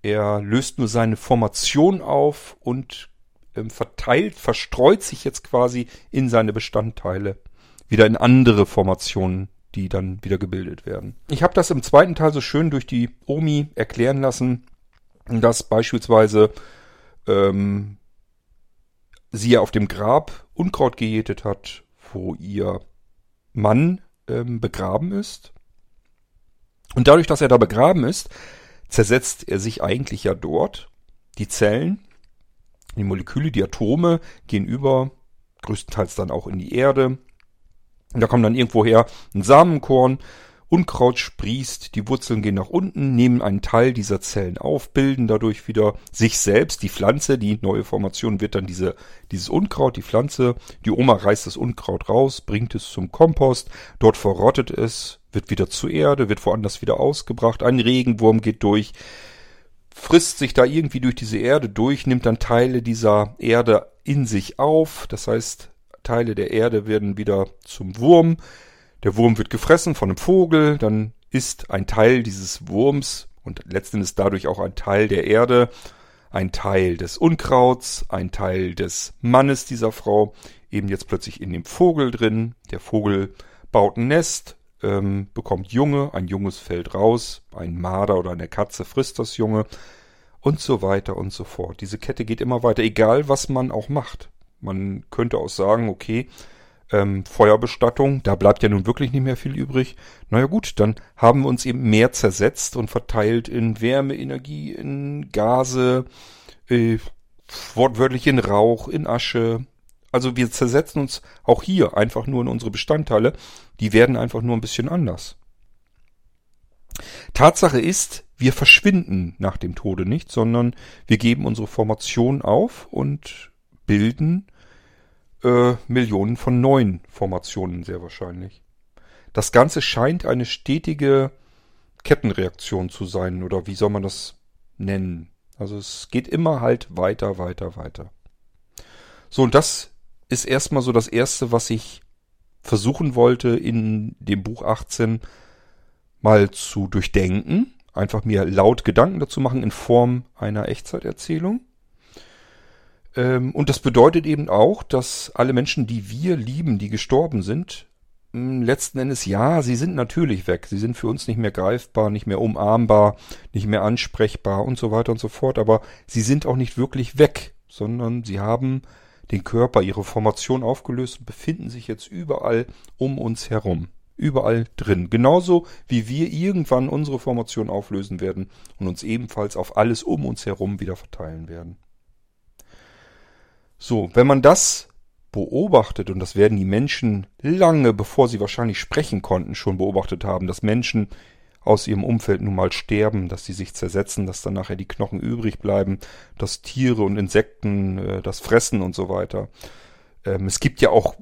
Speaker 1: er löst nur seine Formation auf und ähm, verteilt, verstreut sich jetzt quasi in seine Bestandteile wieder in andere Formationen, die dann wieder gebildet werden. Ich habe das im zweiten Teil so schön durch die Omi erklären lassen, dass beispielsweise ähm, sie ja auf dem Grab Unkraut gejätet hat, wo ihr Mann ähm, begraben ist und dadurch, dass er da begraben ist, zersetzt er sich eigentlich ja dort. Die Zellen, die Moleküle, die Atome gehen über, größtenteils dann auch in die Erde. Und da kommt dann irgendwoher ein Samenkorn, Unkraut sprießt, die Wurzeln gehen nach unten, nehmen einen Teil dieser Zellen auf, bilden dadurch wieder sich selbst. Die Pflanze, die neue Formation wird dann diese, dieses Unkraut, die Pflanze. Die Oma reißt das Unkraut raus, bringt es zum Kompost. Dort verrottet es, wird wieder zu Erde, wird woanders wieder ausgebracht. Ein Regenwurm geht durch, frisst sich da irgendwie durch diese Erde durch, nimmt dann Teile dieser Erde in sich auf. Das heißt, Teile der Erde werden wieder zum Wurm. Der Wurm wird gefressen von einem Vogel, dann ist ein Teil dieses Wurms und letzten Endes dadurch auch ein Teil der Erde, ein Teil des Unkrauts, ein Teil des Mannes dieser Frau, eben jetzt plötzlich in dem Vogel drin. Der Vogel baut ein Nest, ähm, bekommt Junge, ein Junges fällt raus, ein Marder oder eine Katze frisst das Junge und so weiter und so fort. Diese Kette geht immer weiter, egal was man auch macht. Man könnte auch sagen, okay, ähm, Feuerbestattung, da bleibt ja nun wirklich nicht mehr viel übrig. Naja gut, dann haben wir uns eben mehr zersetzt und verteilt in Wärme, Energie, in Gase, äh, wortwörtlich in Rauch, in Asche. Also wir zersetzen uns auch hier einfach nur in unsere Bestandteile. Die werden einfach nur ein bisschen anders. Tatsache ist, wir verschwinden nach dem Tode nicht, sondern wir geben unsere Formation auf und bilden äh, Millionen von neuen Formationen sehr wahrscheinlich. Das Ganze scheint eine stetige Kettenreaktion zu sein, oder wie soll man das nennen? Also es geht immer halt weiter, weiter, weiter. So, und das ist erstmal so das Erste, was ich versuchen wollte, in dem Buch 18 mal zu durchdenken. Einfach mir laut Gedanken dazu machen in Form einer Echtzeiterzählung. Ähm, und das bedeutet eben auch, dass alle Menschen, die wir lieben, die gestorben sind, letzten Endes ja, sie sind natürlich weg. Sie sind für uns nicht mehr greifbar, nicht mehr umarmbar, nicht mehr ansprechbar und so weiter und so fort. Aber sie sind auch nicht wirklich weg, sondern sie haben den Körper, ihre Formation aufgelöst und befinden sich jetzt überall um uns herum. Überall drin. Genauso wie wir irgendwann unsere Formation auflösen werden und uns ebenfalls auf alles um uns herum wieder verteilen werden. So, wenn man das beobachtet, und das werden die Menschen lange bevor sie wahrscheinlich sprechen konnten, schon beobachtet haben, dass Menschen aus ihrem Umfeld nun mal sterben, dass sie sich zersetzen, dass dann nachher die Knochen übrig bleiben, dass Tiere und Insekten äh, das fressen und so weiter. Ähm, es gibt ja auch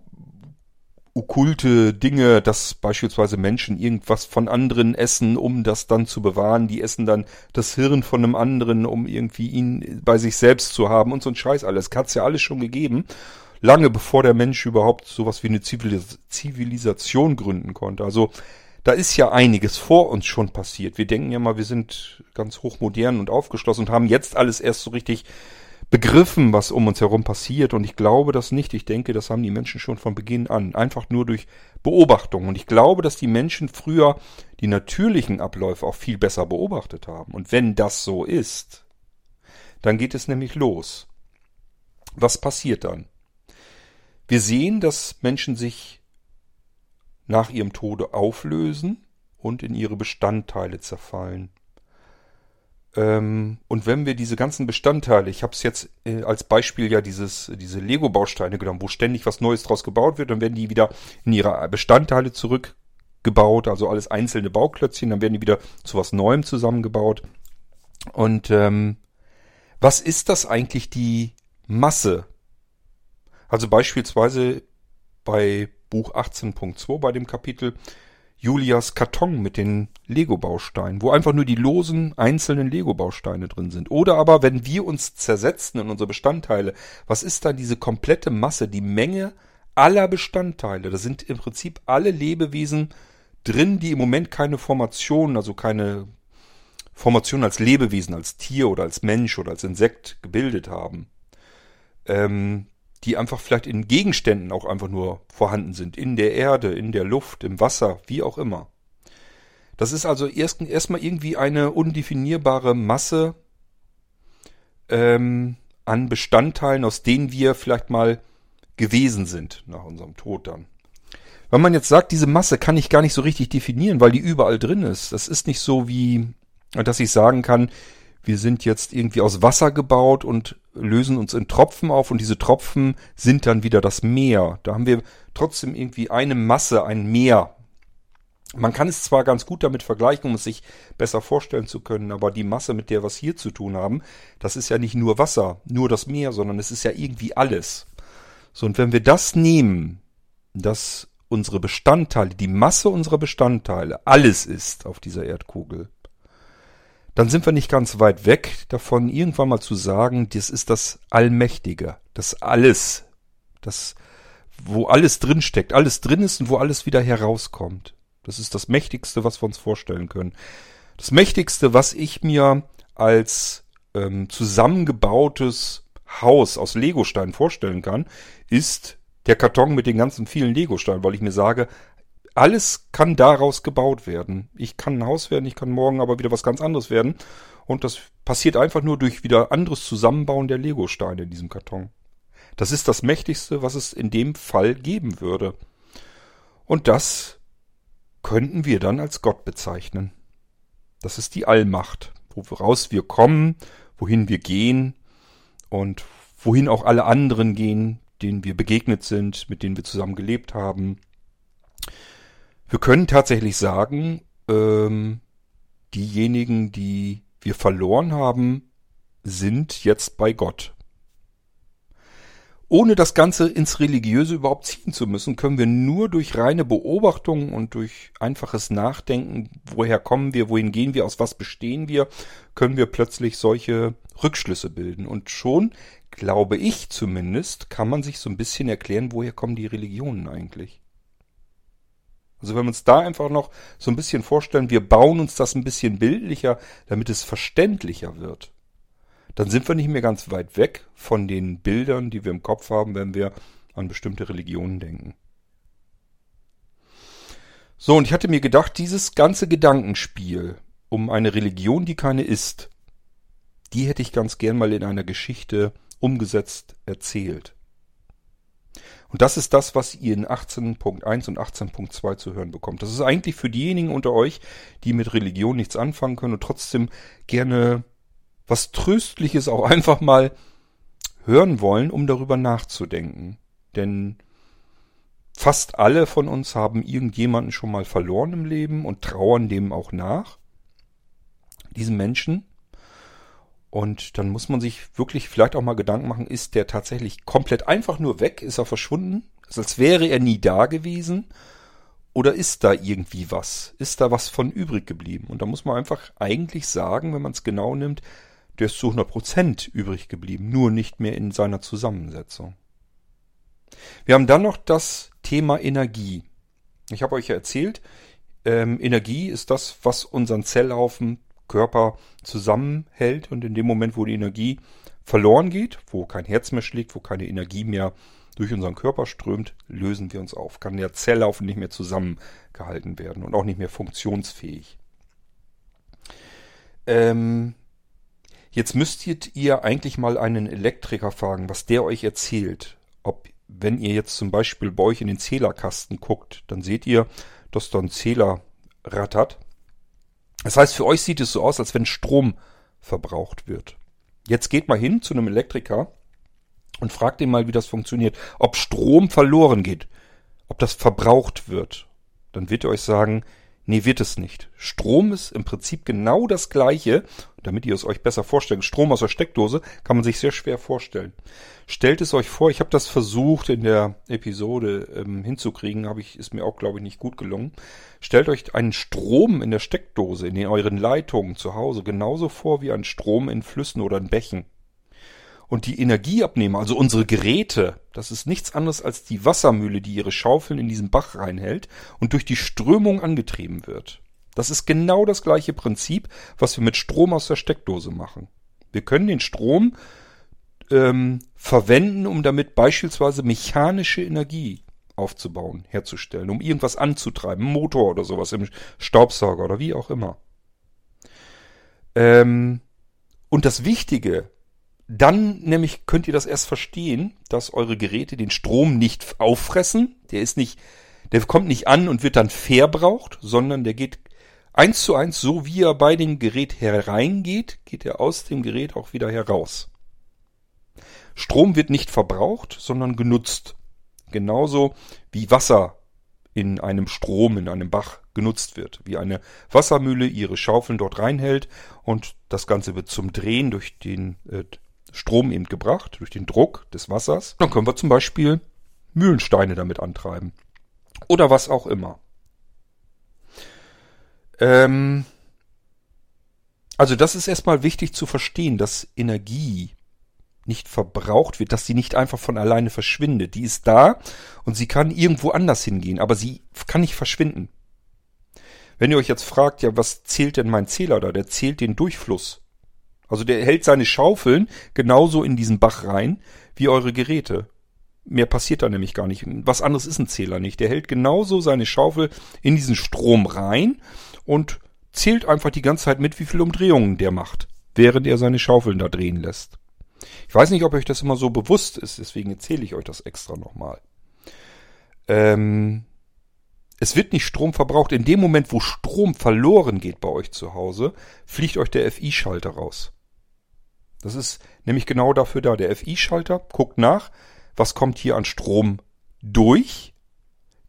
Speaker 1: okkulte Dinge, dass beispielsweise Menschen irgendwas von anderen essen, um das dann zu bewahren. Die essen dann das Hirn von einem anderen, um irgendwie ihn bei sich selbst zu haben und so ein Scheiß alles. Hat's ja alles schon gegeben. Lange bevor der Mensch überhaupt sowas wie eine Zivilis Zivilisation gründen konnte. Also da ist ja einiges vor uns schon passiert. Wir denken ja mal, wir sind ganz hochmodern und aufgeschlossen und haben jetzt alles erst so richtig begriffen, was um uns herum passiert. Und ich glaube das nicht. Ich denke, das haben die Menschen schon von Beginn an. Einfach nur durch Beobachtung. Und ich glaube, dass die Menschen früher die natürlichen Abläufe auch viel besser beobachtet haben. Und wenn das so ist, dann geht es nämlich los. Was passiert dann? Wir sehen, dass Menschen sich nach ihrem Tode auflösen und in ihre Bestandteile zerfallen. Ähm, und wenn wir diese ganzen Bestandteile, ich habe es jetzt äh, als Beispiel ja dieses, diese Lego-Bausteine genommen, wo ständig was Neues draus gebaut wird, dann werden die wieder in ihre Bestandteile zurückgebaut, also alles einzelne Bauklötzchen, dann werden die wieder zu was Neuem zusammengebaut. Und ähm, was ist das eigentlich die Masse? Also beispielsweise bei Buch 18.2 bei dem Kapitel Julias Karton mit den Lego-Bausteinen, wo einfach nur die losen einzelnen Lego-Bausteine drin sind. Oder aber, wenn wir uns zersetzen in unsere Bestandteile, was ist da diese komplette Masse, die Menge aller Bestandteile? Da sind im Prinzip alle Lebewesen drin, die im Moment keine Formation, also keine Formation als Lebewesen, als Tier oder als Mensch oder als Insekt gebildet haben. Ähm, die einfach vielleicht in Gegenständen auch einfach nur vorhanden sind. In der Erde, in der Luft, im Wasser, wie auch immer. Das ist also erst, erstmal irgendwie eine undefinierbare Masse ähm, an Bestandteilen, aus denen wir vielleicht mal gewesen sind nach unserem Tod dann. Wenn man jetzt sagt, diese Masse kann ich gar nicht so richtig definieren, weil die überall drin ist. Das ist nicht so wie, dass ich sagen kann, wir sind jetzt irgendwie aus Wasser gebaut und lösen uns in Tropfen auf und diese Tropfen sind dann wieder das Meer. Da haben wir trotzdem irgendwie eine Masse, ein Meer. Man kann es zwar ganz gut damit vergleichen, um es sich besser vorstellen zu können, aber die Masse, mit der wir es hier zu tun haben, das ist ja nicht nur Wasser, nur das Meer, sondern es ist ja irgendwie alles. So, und wenn wir das nehmen, das unsere Bestandteile, die Masse unserer Bestandteile, alles ist auf dieser Erdkugel, dann sind wir nicht ganz weit weg davon, irgendwann mal zu sagen, das ist das Allmächtige, das Alles, das, wo alles drin steckt, alles drin ist und wo alles wieder herauskommt. Das ist das Mächtigste, was wir uns vorstellen können. Das Mächtigste, was ich mir als ähm, zusammengebautes Haus aus Legosteinen vorstellen kann, ist der Karton mit den ganzen vielen Legosteinen, weil ich mir sage, alles kann daraus gebaut werden. Ich kann ein Haus werden, ich kann morgen aber wieder was ganz anderes werden. Und das passiert einfach nur durch wieder anderes Zusammenbauen der Legosteine in diesem Karton. Das ist das Mächtigste, was es in dem Fall geben würde. Und das könnten wir dann als Gott bezeichnen. Das ist die Allmacht, woraus wir kommen, wohin wir gehen und wohin auch alle anderen gehen, denen wir begegnet sind, mit denen wir zusammen gelebt haben. Wir können tatsächlich sagen, ähm, diejenigen, die wir verloren haben, sind jetzt bei Gott. Ohne das Ganze ins Religiöse überhaupt ziehen zu müssen, können wir nur durch reine Beobachtung und durch einfaches Nachdenken, woher kommen wir, wohin gehen wir, aus was bestehen wir, können wir plötzlich solche Rückschlüsse bilden. Und schon, glaube ich zumindest, kann man sich so ein bisschen erklären, woher kommen die Religionen eigentlich. Also wenn wir uns da einfach noch so ein bisschen vorstellen, wir bauen uns das ein bisschen bildlicher, damit es verständlicher wird dann sind wir nicht mehr ganz weit weg von den Bildern, die wir im Kopf haben, wenn wir an bestimmte Religionen denken. So, und ich hatte mir gedacht, dieses ganze Gedankenspiel um eine Religion, die keine ist, die hätte ich ganz gern mal in einer Geschichte umgesetzt erzählt. Und das ist das, was ihr in 18.1 und 18.2 zu hören bekommt. Das ist eigentlich für diejenigen unter euch, die mit Religion nichts anfangen können und trotzdem gerne was Tröstliches auch (laughs) einfach mal hören wollen, um darüber nachzudenken. Denn fast alle von uns haben irgendjemanden schon mal verloren im Leben und trauern dem auch nach. Diesen Menschen. Und dann muss man sich wirklich vielleicht auch mal Gedanken machen, ist der tatsächlich komplett einfach nur weg? Ist er verschwunden? als wäre er nie da gewesen? Oder ist da irgendwie was? Ist da was von übrig geblieben? Und da muss man einfach eigentlich sagen, wenn man es genau nimmt, der ist zu 100% übrig geblieben, nur nicht mehr in seiner Zusammensetzung. Wir haben dann noch das Thema Energie. Ich habe euch ja erzählt, ähm, Energie ist das, was unseren Zellhaufen Körper zusammenhält und in dem Moment, wo die Energie verloren geht, wo kein Herz mehr schlägt, wo keine Energie mehr durch unseren Körper strömt, lösen wir uns auf. Kann der Zellhaufen nicht mehr zusammengehalten werden und auch nicht mehr funktionsfähig. Ähm, Jetzt müsstet ihr eigentlich mal einen Elektriker fragen, was der euch erzählt. Ob, wenn ihr jetzt zum Beispiel bei euch in den Zählerkasten guckt, dann seht ihr, dass da ein Zähler rattert. Das heißt, für euch sieht es so aus, als wenn Strom verbraucht wird. Jetzt geht mal hin zu einem Elektriker und fragt ihn mal, wie das funktioniert. Ob Strom verloren geht, ob das verbraucht wird. Dann wird er euch sagen, Nee, wird es nicht. Strom ist im Prinzip genau das gleiche. Damit ihr es euch besser vorstellt. Strom aus der Steckdose kann man sich sehr schwer vorstellen. Stellt es euch vor, ich habe das versucht in der Episode ähm, hinzukriegen, habe ich, ist mir auch, glaube ich, nicht gut gelungen. Stellt euch einen Strom in der Steckdose, in den, euren Leitungen zu Hause, genauso vor wie ein Strom in Flüssen oder in Bächen. Und die Energieabnehmer, also unsere Geräte, das ist nichts anderes als die Wassermühle, die ihre Schaufeln in diesen Bach reinhält und durch die Strömung angetrieben wird. Das ist genau das gleiche Prinzip, was wir mit Strom aus der Steckdose machen. Wir können den Strom ähm, verwenden, um damit beispielsweise mechanische Energie aufzubauen, herzustellen, um irgendwas anzutreiben, Motor oder sowas im Staubsauger oder wie auch immer. Ähm, und das Wichtige dann nämlich könnt ihr das erst verstehen, dass eure Geräte den Strom nicht auffressen. Der ist nicht, der kommt nicht an und wird dann verbraucht, sondern der geht eins zu eins, so wie er bei dem Gerät hereingeht, geht er aus dem Gerät auch wieder heraus. Strom wird nicht verbraucht, sondern genutzt. Genauso wie Wasser in einem Strom, in einem Bach genutzt wird. Wie eine Wassermühle ihre Schaufeln dort reinhält und das Ganze wird zum Drehen durch den äh, Strom eben gebracht durch den Druck des Wassers. Dann können wir zum Beispiel Mühlensteine damit antreiben. Oder was auch immer. Ähm, also das ist erstmal wichtig zu verstehen, dass Energie nicht verbraucht wird, dass sie nicht einfach von alleine verschwindet. Die ist da und sie kann irgendwo anders hingehen, aber sie kann nicht verschwinden. Wenn ihr euch jetzt fragt, ja, was zählt denn mein Zähler da? Der zählt den Durchfluss. Also der hält seine Schaufeln genauso in diesen Bach rein wie eure Geräte. Mehr passiert da nämlich gar nicht. Was anderes ist ein Zähler nicht. Der hält genauso seine Schaufel in diesen Strom rein und zählt einfach die ganze Zeit mit, wie viele Umdrehungen der macht, während er seine Schaufeln da drehen lässt. Ich weiß nicht, ob euch das immer so bewusst ist, deswegen erzähle ich euch das extra nochmal. Ähm, es wird nicht Strom verbraucht. In dem Moment, wo Strom verloren geht bei euch zu Hause, fliegt euch der FI-Schalter raus. Das ist nämlich genau dafür da. Der FI-Schalter guckt nach, was kommt hier an Strom durch.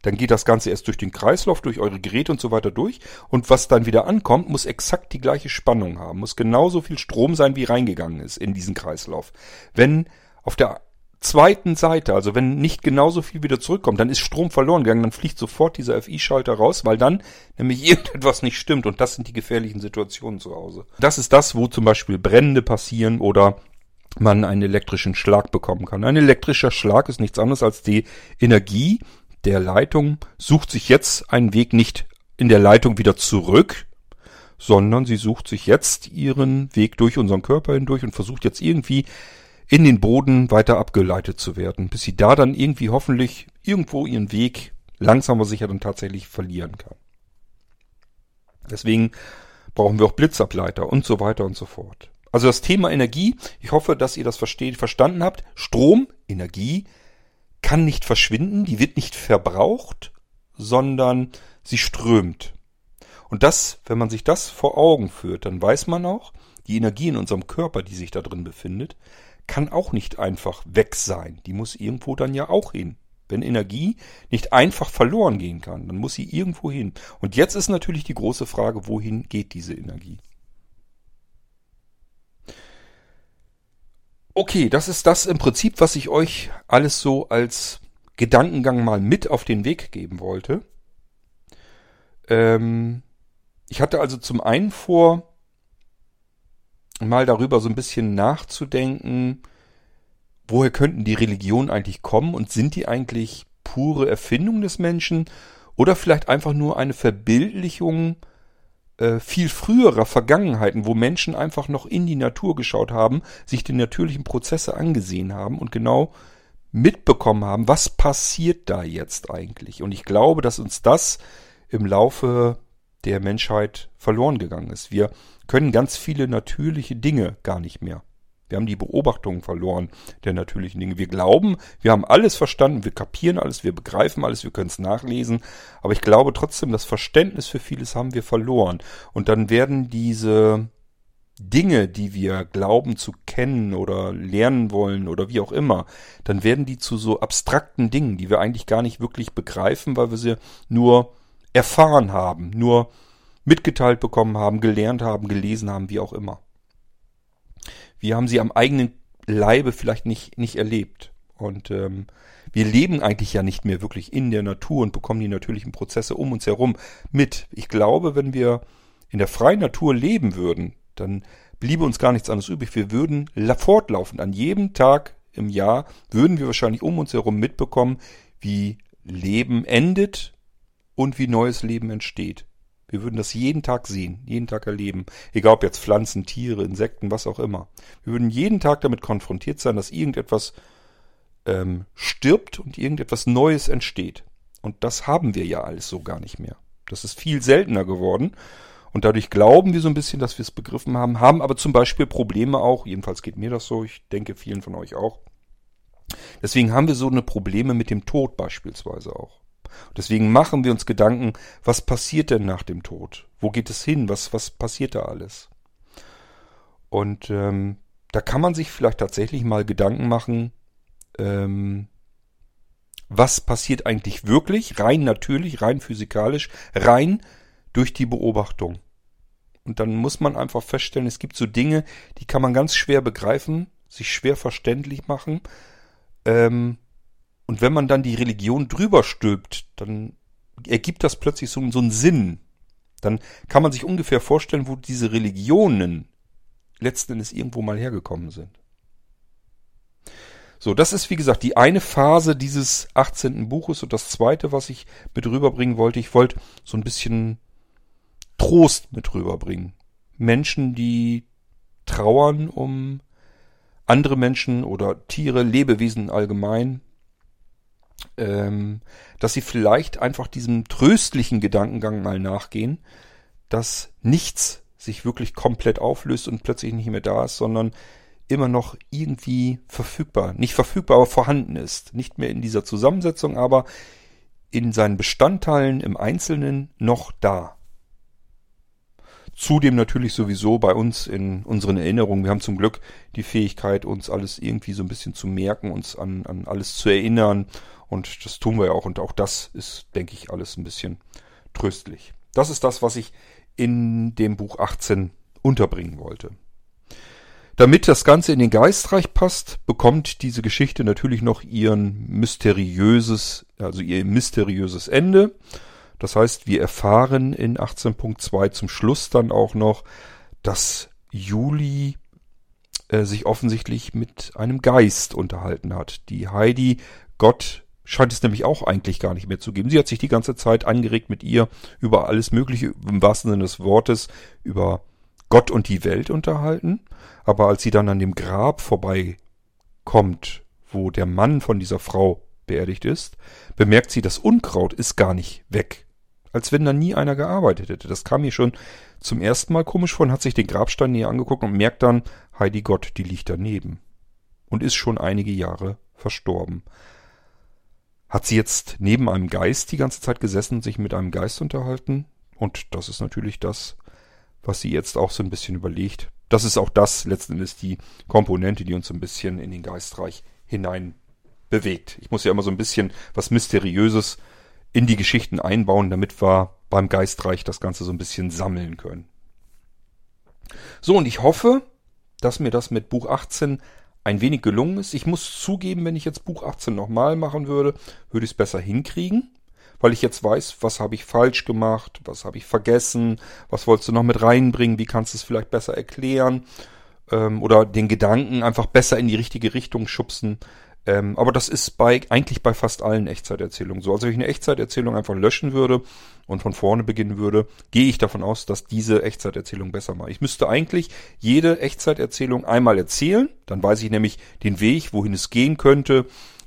Speaker 1: Dann geht das Ganze erst durch den Kreislauf, durch eure Geräte und so weiter durch. Und was dann wieder ankommt, muss exakt die gleiche Spannung haben. Muss genauso viel Strom sein, wie reingegangen ist in diesen Kreislauf. Wenn auf der zweiten Seite, also wenn nicht genauso viel wieder zurückkommt, dann ist Strom verloren gegangen, dann fliegt sofort dieser FI-Schalter raus, weil dann nämlich (laughs) irgendetwas nicht stimmt und das sind die gefährlichen Situationen zu Hause. Das ist das, wo zum Beispiel Brände passieren oder man einen elektrischen Schlag bekommen kann. Ein elektrischer Schlag ist nichts anderes als die Energie der Leitung sucht sich jetzt einen Weg nicht in der Leitung wieder zurück, sondern sie sucht sich jetzt ihren Weg durch unseren Körper hindurch und versucht jetzt irgendwie in den Boden weiter abgeleitet zu werden, bis sie da dann irgendwie hoffentlich irgendwo ihren Weg langsam aber sicher dann tatsächlich verlieren kann. Deswegen brauchen wir auch Blitzableiter und so weiter und so fort. Also das Thema Energie, ich hoffe, dass ihr das versteht, verstanden habt. Strom, Energie, kann nicht verschwinden, die wird nicht verbraucht, sondern sie strömt. Und das, wenn man sich das vor Augen führt, dann weiß man auch, die Energie in unserem Körper, die sich da drin befindet, kann auch nicht einfach weg sein. Die muss irgendwo dann ja auch hin. Wenn Energie nicht einfach verloren gehen kann, dann muss sie irgendwo hin. Und jetzt ist natürlich die große Frage, wohin geht diese Energie? Okay, das ist das im Prinzip, was ich euch alles so als Gedankengang mal mit auf den Weg geben wollte. Ähm, ich hatte also zum einen vor, mal darüber so ein bisschen nachzudenken, woher könnten die Religionen eigentlich kommen und sind die eigentlich pure Erfindung des Menschen oder vielleicht einfach nur eine Verbildlichung äh, viel früherer Vergangenheiten, wo Menschen einfach noch in die Natur geschaut haben, sich die natürlichen Prozesse angesehen haben und genau mitbekommen haben, was passiert da jetzt eigentlich. Und ich glaube, dass uns das im Laufe der Menschheit verloren gegangen ist. Wir können ganz viele natürliche Dinge gar nicht mehr. Wir haben die Beobachtung verloren der natürlichen Dinge. Wir glauben, wir haben alles verstanden, wir kapieren alles, wir begreifen alles, wir können es nachlesen. Aber ich glaube trotzdem, das Verständnis für vieles haben wir verloren. Und dann werden diese Dinge, die wir glauben zu kennen oder lernen wollen oder wie auch immer, dann werden die zu so abstrakten Dingen, die wir eigentlich gar nicht wirklich begreifen, weil wir sie nur erfahren haben, nur mitgeteilt bekommen haben, gelernt haben, gelesen haben, wie auch immer. Wir haben sie am eigenen Leibe vielleicht nicht, nicht erlebt. Und ähm, wir leben eigentlich ja nicht mehr wirklich in der Natur und bekommen die natürlichen Prozesse um uns herum mit. Ich glaube, wenn wir in der freien Natur leben würden, dann bliebe uns gar nichts anderes übrig. Wir würden fortlaufend an jedem Tag im Jahr würden wir wahrscheinlich um uns herum mitbekommen, wie Leben endet und wie neues Leben entsteht. Wir würden das jeden Tag sehen, jeden Tag erleben. Egal ob jetzt Pflanzen, Tiere, Insekten, was auch immer. Wir würden jeden Tag damit konfrontiert sein, dass irgendetwas ähm, stirbt und irgendetwas Neues entsteht. Und das haben wir ja alles so gar nicht mehr. Das ist viel seltener geworden. Und dadurch glauben wir so ein bisschen, dass wir es begriffen haben, haben aber zum Beispiel Probleme auch, jedenfalls geht mir das so, ich denke vielen von euch auch. Deswegen haben wir so eine Probleme mit dem Tod beispielsweise auch. Deswegen machen wir uns Gedanken, was passiert denn nach dem Tod? Wo geht es hin? Was, was passiert da alles? Und ähm, da kann man sich vielleicht tatsächlich mal Gedanken machen, ähm, was passiert eigentlich wirklich, rein natürlich, rein physikalisch, rein durch die Beobachtung. Und dann muss man einfach feststellen, es gibt so Dinge, die kann man ganz schwer begreifen, sich schwer verständlich machen. Ähm, und wenn man dann die Religion drüber stülpt, dann ergibt das plötzlich so, so einen Sinn. Dann kann man sich ungefähr vorstellen, wo diese Religionen letzten Endes irgendwo mal hergekommen sind. So, das ist wie gesagt die eine Phase dieses 18. Buches und das zweite, was ich mit rüberbringen wollte, ich wollte so ein bisschen Trost mit rüberbringen. Menschen, die trauern um andere Menschen oder Tiere, Lebewesen allgemein, ähm, dass sie vielleicht einfach diesem tröstlichen Gedankengang mal nachgehen, dass nichts sich wirklich komplett auflöst und plötzlich nicht mehr da ist, sondern immer noch irgendwie verfügbar, nicht verfügbar, aber vorhanden ist. Nicht mehr in dieser Zusammensetzung, aber in seinen Bestandteilen im Einzelnen noch da. Zudem natürlich sowieso bei uns in unseren Erinnerungen. Wir haben zum Glück die Fähigkeit, uns alles irgendwie so ein bisschen zu merken, uns an, an alles zu erinnern. Und das tun wir ja auch. Und auch das ist, denke ich, alles ein bisschen tröstlich. Das ist das, was ich in dem Buch 18 unterbringen wollte. Damit das Ganze in den Geistreich passt, bekommt diese Geschichte natürlich noch ihren mysteriöses, also ihr mysteriöses Ende. Das heißt, wir erfahren in 18.2 zum Schluss dann auch noch, dass Juli äh, sich offensichtlich mit einem Geist unterhalten hat. Die Heidi, Gott, scheint es nämlich auch eigentlich gar nicht mehr zu geben. Sie hat sich die ganze Zeit angeregt mit ihr über alles Mögliche, im wahrsten Sinne des Wortes, über Gott und die Welt unterhalten. Aber als sie dann an dem Grab vorbeikommt, wo der Mann von dieser Frau beerdigt ist, bemerkt sie, das Unkraut ist gar nicht weg. Als wenn da nie einer gearbeitet hätte. Das kam mir schon zum ersten Mal komisch vor und hat sich den Grabstein näher angeguckt und merkt dann, Heidi Gott, die liegt daneben. Und ist schon einige Jahre verstorben. Hat sie jetzt neben einem Geist die ganze Zeit gesessen und sich mit einem Geist unterhalten? Und das ist natürlich das, was sie jetzt auch so ein bisschen überlegt. Das ist auch das, letzten Endes die Komponente, die uns so ein bisschen in den Geistreich hinein bewegt. Ich muss ja immer so ein bisschen was Mysteriöses in die Geschichten einbauen, damit wir beim Geistreich das Ganze so ein bisschen sammeln können. So, und ich hoffe, dass mir das mit Buch 18 ein wenig gelungen ist. Ich muss zugeben, wenn ich jetzt Buch 18 nochmal machen würde, würde ich es besser hinkriegen weil ich jetzt weiß, was habe ich falsch gemacht, was habe ich vergessen, was wolltest du noch mit reinbringen, wie kannst du es vielleicht besser erklären ähm, oder den Gedanken einfach besser in die richtige Richtung schubsen. Ähm, aber das ist bei eigentlich bei fast allen Echtzeiterzählungen so. Also wenn ich eine Echtzeiterzählung einfach löschen würde und von vorne beginnen würde, gehe ich davon aus, dass diese Echtzeiterzählung besser macht. Ich müsste eigentlich jede Echtzeiterzählung einmal erzählen, dann weiß ich nämlich den Weg, wohin es gehen könnte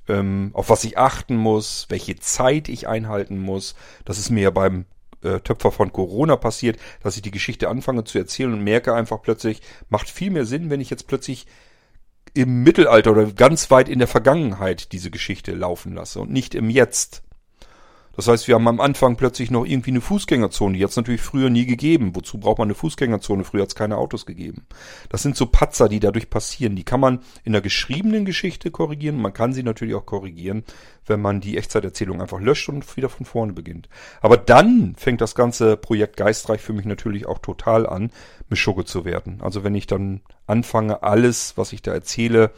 Speaker 1: ähm, auf was ich achten muss, welche Zeit ich einhalten muss. Das ist mir ja beim äh, Töpfer von Corona passiert, dass ich die Geschichte anfange zu erzählen und merke einfach plötzlich, macht viel mehr Sinn, wenn ich jetzt plötzlich im Mittelalter oder ganz weit in der Vergangenheit diese Geschichte laufen lasse und nicht im Jetzt. Das heißt, wir haben am Anfang plötzlich noch irgendwie eine Fußgängerzone. Die hat es natürlich früher nie gegeben. Wozu braucht man eine Fußgängerzone? Früher hat es keine Autos gegeben. Das sind so Patzer, die dadurch passieren. Die kann man in der geschriebenen Geschichte korrigieren. Man kann sie natürlich auch korrigieren, wenn man die Echtzeiterzählung einfach löscht und wieder von vorne beginnt. Aber dann fängt das ganze Projekt Geistreich für mich natürlich auch total an, Mischugge zu werden. Also wenn ich dann anfange, alles, was ich da erzähle,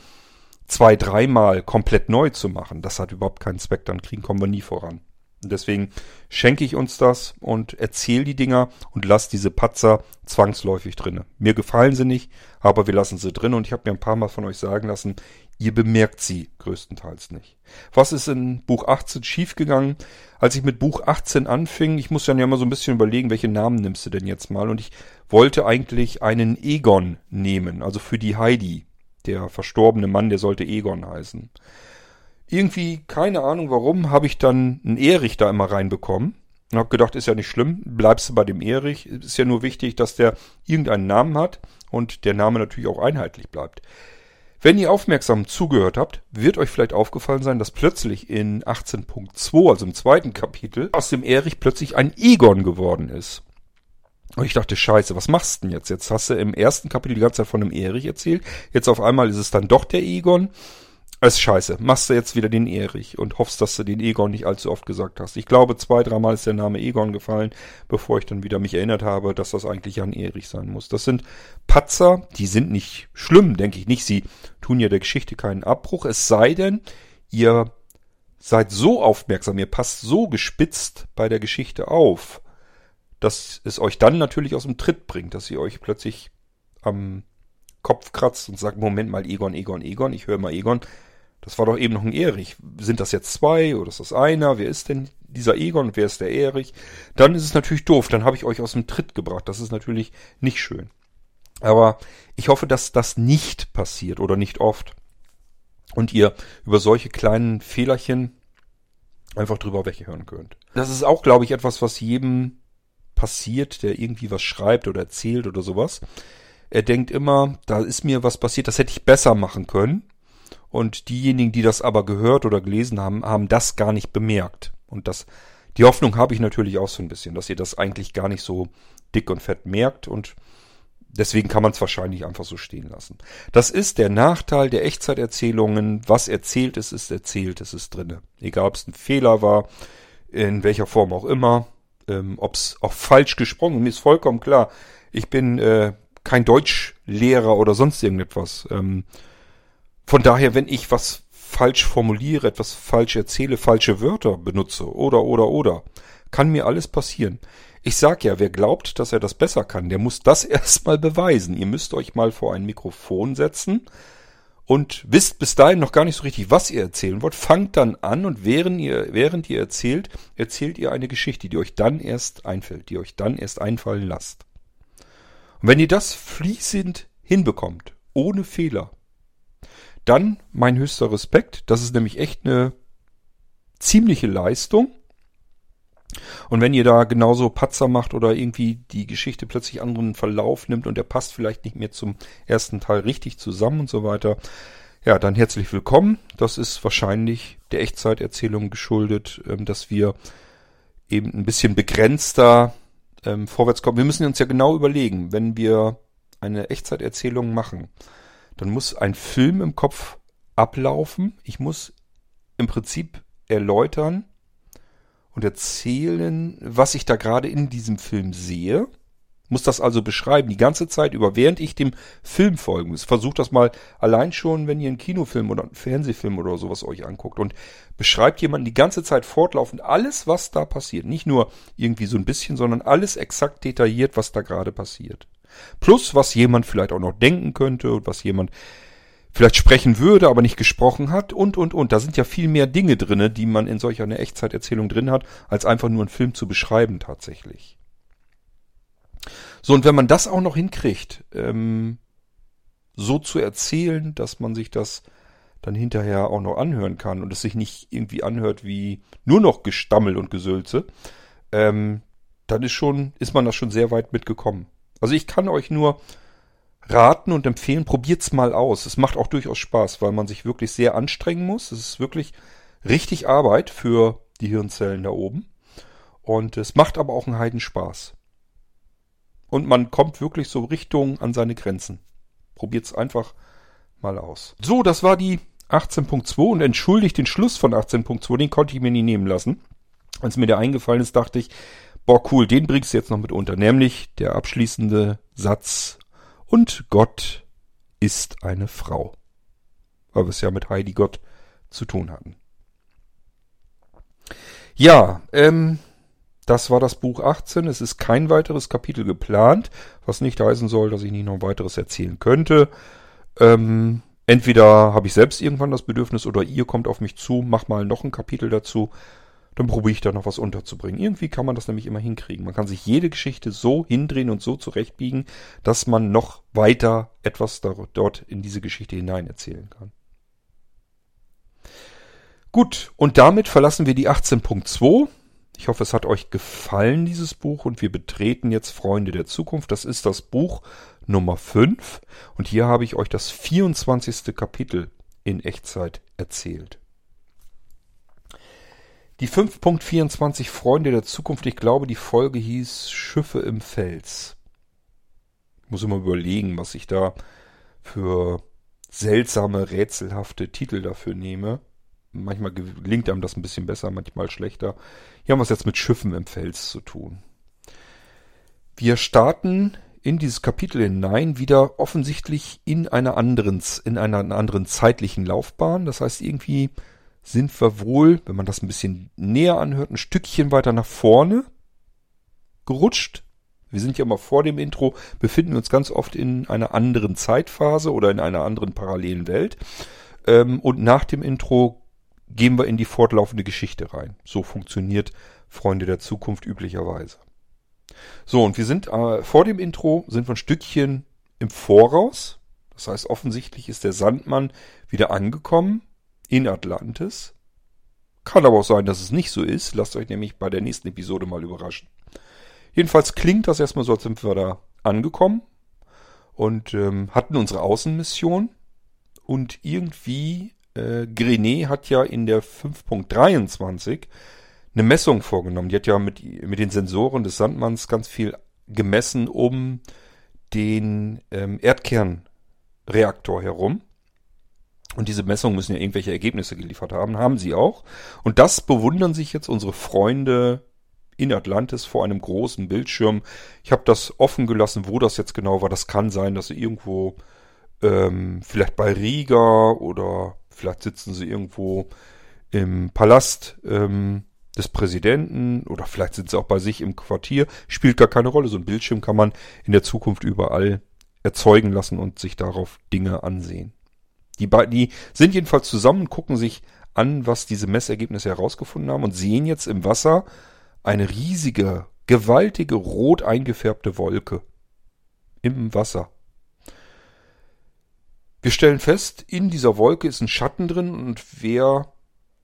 Speaker 1: zwei, dreimal komplett neu zu machen, das hat überhaupt keinen Zweck. Dann kriegen, kommen wir nie voran. Deswegen schenke ich uns das und erzähle die Dinger und lasse diese Patzer zwangsläufig drinne. Mir gefallen sie nicht, aber wir lassen sie drin und ich habe mir ein paar Mal von euch sagen lassen, ihr bemerkt sie größtenteils nicht. Was ist in Buch 18 schiefgegangen? Als ich mit Buch 18 anfing, ich muss dann ja mal so ein bisschen überlegen, welche Namen nimmst du denn jetzt mal? Und ich wollte eigentlich einen Egon nehmen, also für die Heidi. Der verstorbene Mann, der sollte Egon heißen irgendwie, keine Ahnung warum, habe ich dann einen Erich da immer reinbekommen. Und habe gedacht, ist ja nicht schlimm, bleibst du bei dem Erich. Ist ja nur wichtig, dass der irgendeinen Namen hat und der Name natürlich auch einheitlich bleibt. Wenn ihr aufmerksam zugehört habt, wird euch vielleicht aufgefallen sein, dass plötzlich in 18.2, also im zweiten Kapitel, aus dem Erich plötzlich ein Egon geworden ist. Und ich dachte, scheiße, was machst du denn jetzt? Jetzt hast du im ersten Kapitel die ganze Zeit von einem Erich erzählt. Jetzt auf einmal ist es dann doch der Egon. Ist scheiße. Machst du jetzt wieder den Erich und hoffst, dass du den Egon nicht allzu oft gesagt hast. Ich glaube, zwei, dreimal ist der Name Egon gefallen, bevor ich dann wieder mich erinnert habe, dass das eigentlich Jan Erich sein muss. Das sind Patzer, die sind nicht schlimm, denke ich nicht. Sie tun ja der Geschichte keinen Abbruch. Es sei denn, ihr seid so aufmerksam, ihr passt so gespitzt bei der Geschichte auf, dass es euch dann natürlich aus dem Tritt bringt, dass ihr euch plötzlich am Kopf kratzt und sagt, Moment mal, Egon, Egon, Egon, ich höre mal Egon, das war doch eben noch ein Erich. Sind das jetzt zwei oder ist das einer? Wer ist denn dieser Egon und wer ist der Erich? Dann ist es natürlich doof, dann habe ich euch aus dem Tritt gebracht. Das ist natürlich nicht schön. Aber ich hoffe, dass das nicht passiert oder nicht oft. Und ihr über solche kleinen Fehlerchen einfach drüber weghören könnt. Das ist auch, glaube ich, etwas, was jedem passiert, der irgendwie was schreibt oder erzählt oder sowas. Er denkt immer, da ist mir was passiert, das hätte ich besser machen können. Und diejenigen, die das aber gehört oder gelesen haben, haben das gar nicht bemerkt. Und das, die Hoffnung habe ich natürlich auch so ein bisschen, dass ihr das eigentlich gar nicht so dick und fett merkt und deswegen kann man es wahrscheinlich einfach so stehen lassen. Das ist der Nachteil der Echtzeiterzählungen. Was erzählt ist, ist erzählt, es ist drinne. Egal, ob es ein Fehler war, in welcher Form auch immer, ähm, ob es auch falsch gesprochen, mir ist vollkommen klar. Ich bin äh, kein Deutschlehrer oder sonst irgendetwas. Ähm, von daher, wenn ich was falsch formuliere, etwas falsch erzähle, falsche Wörter benutze oder oder oder, kann mir alles passieren. Ich sag ja, wer glaubt, dass er das besser kann, der muss das (laughs) erstmal beweisen. Ihr müsst euch mal vor ein Mikrofon setzen und wisst bis dahin noch gar nicht so richtig, was ihr erzählen wollt. Fangt dann an und während ihr, während ihr erzählt, erzählt ihr eine Geschichte, die euch dann erst einfällt, die euch dann erst einfallen lasst. Und wenn ihr das fließend hinbekommt, ohne Fehler, dann mein höchster Respekt. Das ist nämlich echt eine ziemliche Leistung. Und wenn ihr da genauso Patzer macht oder irgendwie die Geschichte plötzlich anderen Verlauf nimmt und der passt vielleicht nicht mehr zum ersten Teil richtig zusammen und so weiter, ja, dann herzlich willkommen. Das ist wahrscheinlich der Echtzeiterzählung geschuldet, ähm, dass wir eben ein bisschen begrenzter ähm, vorwärts kommen. Wir müssen uns ja genau überlegen, wenn wir eine Echtzeiterzählung machen, dann muss ein Film im Kopf ablaufen. Ich muss im Prinzip erläutern und erzählen, was ich da gerade in diesem Film sehe. Muss das also beschreiben, die ganze Zeit über, während ich dem Film folgen muss. Versucht das mal allein schon, wenn ihr einen Kinofilm oder einen Fernsehfilm oder sowas euch anguckt und beschreibt jemanden die ganze Zeit fortlaufend alles, was da passiert. Nicht nur irgendwie so ein bisschen, sondern alles exakt detailliert, was da gerade passiert. Plus, was jemand vielleicht auch noch denken könnte und was jemand vielleicht sprechen würde, aber nicht gesprochen hat und, und, und. Da sind ja viel mehr Dinge drinne, die man in solch einer Echtzeiterzählung drin hat, als einfach nur einen Film zu beschreiben tatsächlich. So, und wenn man das auch noch hinkriegt, ähm, so zu erzählen, dass man sich das dann hinterher auch noch anhören kann und es sich nicht irgendwie anhört wie nur noch Gestammel und Gesülze, ähm, dann ist schon, ist man da schon sehr weit mitgekommen. Also ich kann euch nur raten und empfehlen, probiert's mal aus. Es macht auch durchaus Spaß, weil man sich wirklich sehr anstrengen muss. Es ist wirklich richtig Arbeit für die Hirnzellen da oben. Und es macht aber auch einen Heidenspaß. Und man kommt wirklich so Richtung an seine Grenzen. Probiert's einfach mal aus. So, das war die 18.2 und entschuldigt den Schluss von 18.2, den konnte ich mir nie nehmen lassen. Als mir der eingefallen ist, dachte ich, boah cool, den bringst du jetzt noch mit unter. Nämlich der abschließende Satz. Und Gott ist eine Frau. Weil wir es ja mit Heidi Gott zu tun hatten. Ja, ähm, das war das Buch 18. Es ist kein weiteres Kapitel geplant, was nicht heißen soll, dass ich nicht noch weiteres erzählen könnte. Ähm, entweder habe ich selbst irgendwann das Bedürfnis oder ihr kommt auf mich zu, mach mal noch ein Kapitel dazu dann probiere ich da noch was unterzubringen. Irgendwie kann man das nämlich immer hinkriegen. Man kann sich jede Geschichte so hindrehen und so zurechtbiegen, dass man noch weiter etwas dort in diese Geschichte hinein erzählen kann. Gut, und damit verlassen wir die 18.2. Ich hoffe, es hat euch gefallen, dieses Buch, und wir betreten jetzt Freunde der Zukunft. Das ist das Buch Nummer 5, und hier habe ich euch das 24. Kapitel in Echtzeit erzählt. Die 5.24 Freunde der Zukunft, ich glaube, die Folge hieß Schiffe im Fels. Ich muss immer überlegen, was ich da für seltsame, rätselhafte Titel dafür nehme. Manchmal gelingt einem das ein bisschen besser, manchmal schlechter. Hier haben wir es jetzt mit Schiffen im Fels zu tun. Wir starten in dieses Kapitel hinein wieder offensichtlich in einer anderen, in einer anderen zeitlichen Laufbahn. Das heißt, irgendwie sind wir wohl, wenn man das ein bisschen näher anhört, ein Stückchen weiter nach vorne gerutscht. Wir sind ja mal vor dem Intro, befinden uns ganz oft in einer anderen Zeitphase oder in einer anderen parallelen Welt. Ähm, und nach dem Intro gehen wir in die fortlaufende Geschichte rein. So funktioniert Freunde der Zukunft üblicherweise. So, und wir sind äh, vor dem Intro, sind wir ein Stückchen im Voraus. Das heißt, offensichtlich ist der Sandmann wieder angekommen in Atlantis. Kann aber auch sein, dass es nicht so ist. Lasst euch nämlich bei der nächsten Episode mal überraschen. Jedenfalls klingt das erstmal so, als sind wir da angekommen und ähm, hatten unsere Außenmission. Und irgendwie, äh, Grenet hat ja in der 5.23 eine Messung vorgenommen. Die hat ja mit, mit den Sensoren des Sandmanns ganz viel gemessen um den ähm, Erdkernreaktor herum. Und diese Messungen müssen ja irgendwelche Ergebnisse geliefert haben, haben sie auch. Und das bewundern sich jetzt unsere Freunde in Atlantis vor einem großen Bildschirm. Ich habe das offen gelassen, wo das jetzt genau war. Das kann sein, dass sie irgendwo ähm, vielleicht bei Riga oder vielleicht sitzen sie irgendwo im Palast ähm, des Präsidenten oder vielleicht sind sie auch bei sich im Quartier. Spielt gar keine Rolle. So ein Bildschirm kann man in der Zukunft überall erzeugen lassen und sich darauf Dinge ansehen. Die die sind jedenfalls zusammen, gucken sich an, was diese Messergebnisse herausgefunden haben und sehen jetzt im Wasser eine riesige, gewaltige, rot eingefärbte Wolke im Wasser. Wir stellen fest, in dieser Wolke ist ein Schatten drin und wer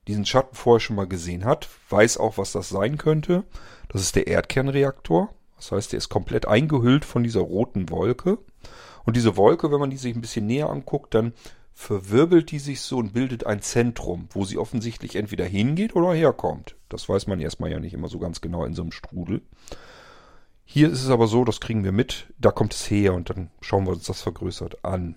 Speaker 1: diesen Schatten vorher schon mal gesehen hat, weiß auch, was das sein könnte. Das ist der Erdkernreaktor. Das heißt, der ist komplett eingehüllt von dieser roten Wolke. Und diese Wolke, wenn man die sich ein bisschen näher anguckt, dann verwirbelt die sich so und bildet ein Zentrum, wo sie offensichtlich entweder hingeht oder herkommt. Das weiß man erstmal ja nicht immer so ganz genau in so einem Strudel. Hier ist es aber so, das kriegen wir mit, da kommt es her und dann schauen wir uns das vergrößert an.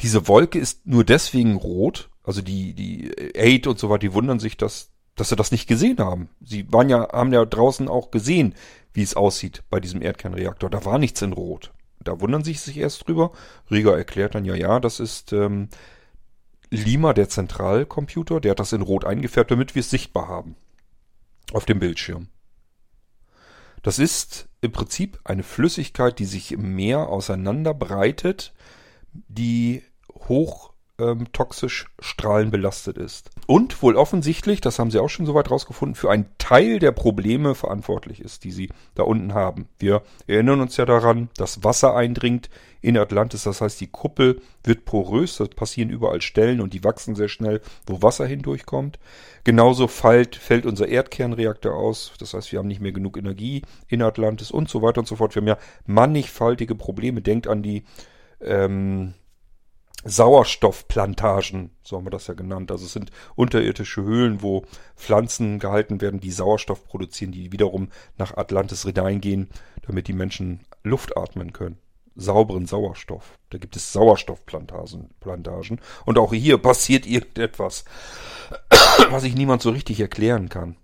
Speaker 1: Diese Wolke ist nur deswegen rot, also die, die Aid und so weiter, die wundern sich, dass, dass sie das nicht gesehen haben. Sie waren ja, haben ja draußen auch gesehen, wie es aussieht bei diesem Erdkernreaktor. Da war nichts in Rot. Da wundern sich sich erst drüber. Rieger erklärt dann, ja, ja, das ist ähm, Lima, der Zentralcomputer, der hat das in Rot eingefärbt, damit wir es sichtbar haben. Auf dem Bildschirm. Das ist im Prinzip eine Flüssigkeit, die sich im Meer auseinanderbreitet, die hoch ähm, toxisch strahlenbelastet ist. Und wohl offensichtlich, das haben sie auch schon soweit rausgefunden, für einen Teil der Probleme verantwortlich ist, die sie da unten haben. Wir erinnern uns ja daran, dass Wasser eindringt in Atlantis, das heißt, die Kuppel wird porös, das passieren überall Stellen und die wachsen sehr schnell, wo Wasser hindurchkommt. Genauso fällt, fällt unser Erdkernreaktor aus, das heißt, wir haben nicht mehr genug Energie in Atlantis und so weiter und so fort. Wir haben ja mannigfaltige Probleme. Denkt an die ähm, Sauerstoffplantagen, so haben wir das ja genannt. Also es sind unterirdische Höhlen, wo Pflanzen gehalten werden, die Sauerstoff produzieren, die wiederum nach Atlantis hineingehen, damit die Menschen Luft atmen können. Sauberen Sauerstoff. Da gibt es Sauerstoffplantagen. Plantagen. Und auch hier passiert irgendetwas, (coughs) was sich niemand so richtig erklären kann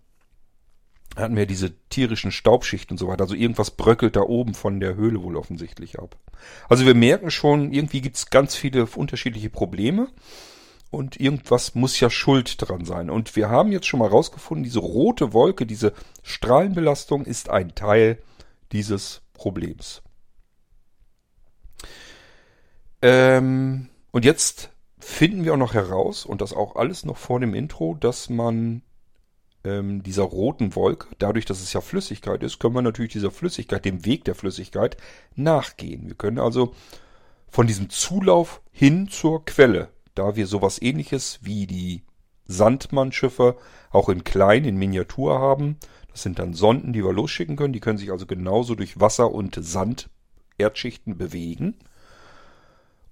Speaker 1: hatten wir diese tierischen Staubschichten und so weiter. Also irgendwas bröckelt da oben von der Höhle wohl offensichtlich ab. Also wir merken schon, irgendwie gibt es ganz viele unterschiedliche Probleme. Und irgendwas muss ja schuld dran sein. Und wir haben jetzt schon mal rausgefunden, diese rote Wolke, diese Strahlenbelastung ist ein Teil dieses Problems. Ähm, und jetzt finden wir auch noch heraus, und das auch alles noch vor dem Intro, dass man ähm, dieser roten Wolke, dadurch, dass es ja Flüssigkeit ist, können wir natürlich dieser Flüssigkeit, dem Weg der Flüssigkeit nachgehen. Wir können also von diesem Zulauf hin zur Quelle, da wir sowas ähnliches wie die Sandmannschiffe auch in klein, in Miniatur haben. Das sind dann Sonden, die wir losschicken können. Die können sich also genauso durch Wasser und Sand Erdschichten bewegen.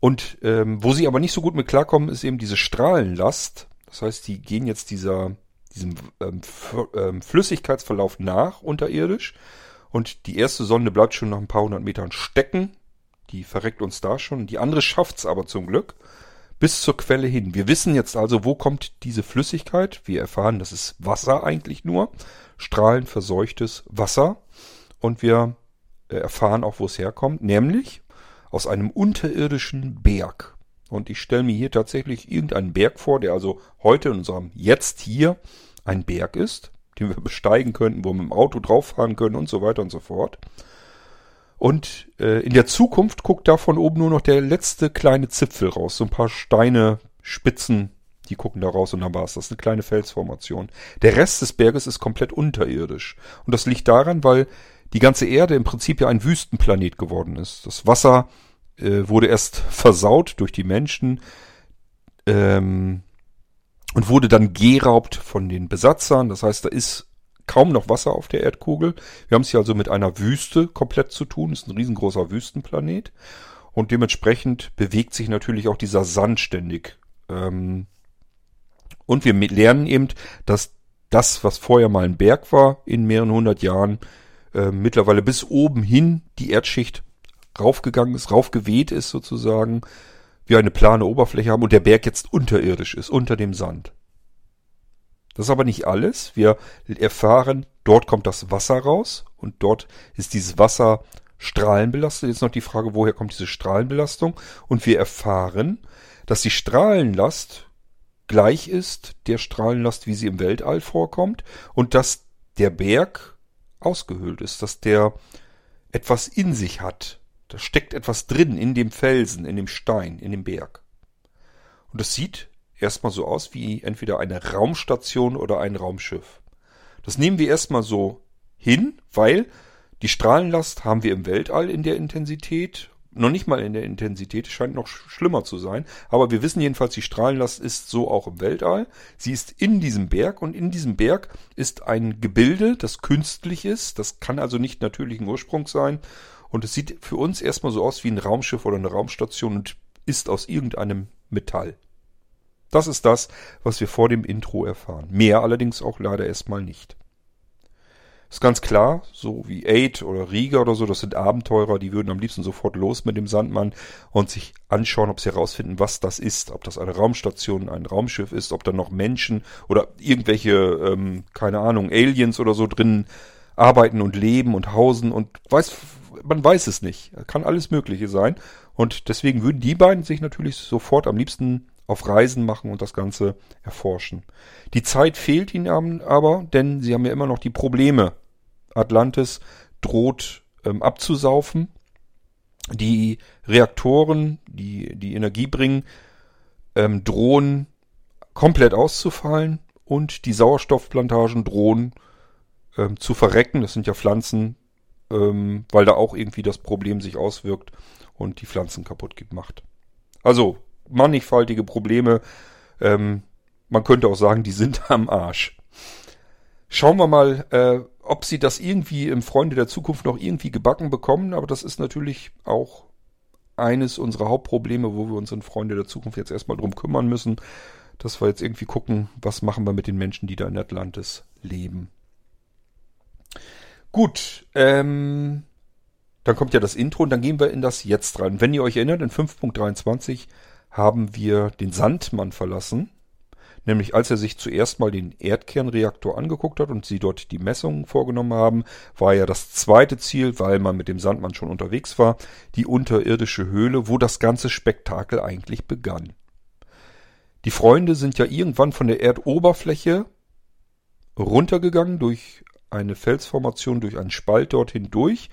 Speaker 1: Und ähm, wo sie aber nicht so gut mit klarkommen, ist eben diese Strahlenlast. Das heißt, die gehen jetzt dieser diesem ähm, ähm, Flüssigkeitsverlauf nach unterirdisch. Und die erste Sonde bleibt schon nach ein paar hundert Metern stecken. Die verreckt uns da schon. Die andere schafft's aber zum Glück bis zur Quelle hin. Wir wissen jetzt also, wo kommt diese Flüssigkeit. Wir erfahren, das ist Wasser eigentlich nur. Strahlenverseuchtes Wasser. Und wir äh, erfahren auch, wo es herkommt. Nämlich aus einem unterirdischen Berg. Und ich stelle mir hier tatsächlich irgendeinen Berg vor, der also heute in unserem Jetzt hier ein Berg ist, den wir besteigen könnten, wo wir mit dem Auto drauffahren können und so weiter und so fort. Und äh, in der Zukunft guckt da von oben nur noch der letzte kleine Zipfel raus. So ein paar Steine, Spitzen, die gucken da raus und dann war es das. Eine kleine Felsformation. Der Rest des Berges ist komplett unterirdisch. Und das liegt daran, weil die ganze Erde im Prinzip ja ein Wüstenplanet geworden ist. Das Wasser äh, wurde erst (laughs) versaut durch die Menschen ähm, und wurde dann geraubt von den Besatzern. Das heißt, da ist kaum noch Wasser auf der Erdkugel. Wir haben es hier also mit einer Wüste komplett zu tun. Es ist ein riesengroßer Wüstenplanet. Und dementsprechend bewegt sich natürlich auch dieser Sand ständig. Ähm, und wir lernen eben, dass das, was vorher mal ein Berg war, in mehreren hundert Jahren, äh, mittlerweile bis oben hin die Erdschicht raufgegangen ist, raufgeweht ist sozusagen, wir eine plane Oberfläche haben und der Berg jetzt unterirdisch ist, unter dem Sand. Das ist aber nicht alles. Wir erfahren, dort kommt das Wasser raus und dort ist dieses Wasser strahlenbelastet. Jetzt noch die Frage, woher kommt diese Strahlenbelastung? Und wir erfahren, dass die Strahlenlast gleich ist der Strahlenlast, wie sie im Weltall vorkommt und dass der Berg ausgehöhlt ist, dass der etwas in sich hat. Da steckt etwas drin in dem Felsen, in dem Stein, in dem Berg. Und es sieht erstmal so aus wie entweder eine Raumstation oder ein Raumschiff. Das nehmen wir erstmal so hin, weil die Strahlenlast haben wir im Weltall in der Intensität noch nicht mal in der Intensität, scheint noch schlimmer zu sein. Aber wir wissen jedenfalls, die Strahlenlast ist so auch im Weltall. Sie ist in diesem Berg und in diesem Berg ist ein Gebilde, das künstlich ist. Das kann also nicht natürlichen Ursprung sein. Und es sieht für uns erstmal so aus wie ein Raumschiff oder eine Raumstation und ist aus irgendeinem Metall. Das ist das, was wir vor dem Intro erfahren. Mehr allerdings auch leider erstmal nicht. Ist ganz klar, so wie Aid oder Rieger oder so, das sind Abenteurer, die würden am liebsten sofort los mit dem Sandmann und sich anschauen, ob sie herausfinden, was das ist. Ob das eine Raumstation, ein Raumschiff ist, ob da noch Menschen oder irgendwelche, ähm, keine Ahnung, Aliens oder so drin arbeiten und leben und hausen und weiß, man weiß es nicht. Kann alles Mögliche sein. Und deswegen würden die beiden sich natürlich sofort am liebsten auf Reisen machen und das Ganze erforschen. Die Zeit fehlt ihnen aber, denn sie haben ja immer noch die Probleme. Atlantis droht ähm, abzusaufen. Die Reaktoren, die die Energie bringen, ähm, drohen komplett auszufallen und die Sauerstoffplantagen drohen ähm, zu verrecken. Das sind ja Pflanzen, ähm, weil da auch irgendwie das Problem sich auswirkt und die Pflanzen kaputt macht. Also mannigfaltige Probleme. Ähm, man könnte auch sagen, die sind am Arsch. Schauen wir mal, äh, ob sie das irgendwie im Freunde der Zukunft noch irgendwie gebacken bekommen. Aber das ist natürlich auch eines unserer Hauptprobleme, wo wir uns in Freunde der Zukunft jetzt erstmal drum kümmern müssen. Dass wir jetzt irgendwie gucken, was machen wir mit den Menschen, die da in Atlantis leben. Gut, ähm, dann kommt ja das Intro und dann gehen wir in das Jetzt rein. Wenn ihr euch erinnert, in 5.23 haben wir den Sandmann verlassen. Nämlich als er sich zuerst mal den Erdkernreaktor angeguckt hat und sie dort die Messungen vorgenommen haben, war ja das zweite Ziel, weil man mit dem Sandmann schon unterwegs war, die unterirdische Höhle, wo das ganze Spektakel eigentlich begann. Die Freunde sind ja irgendwann von der Erdoberfläche runtergegangen durch eine Felsformation, durch einen Spalt dort hindurch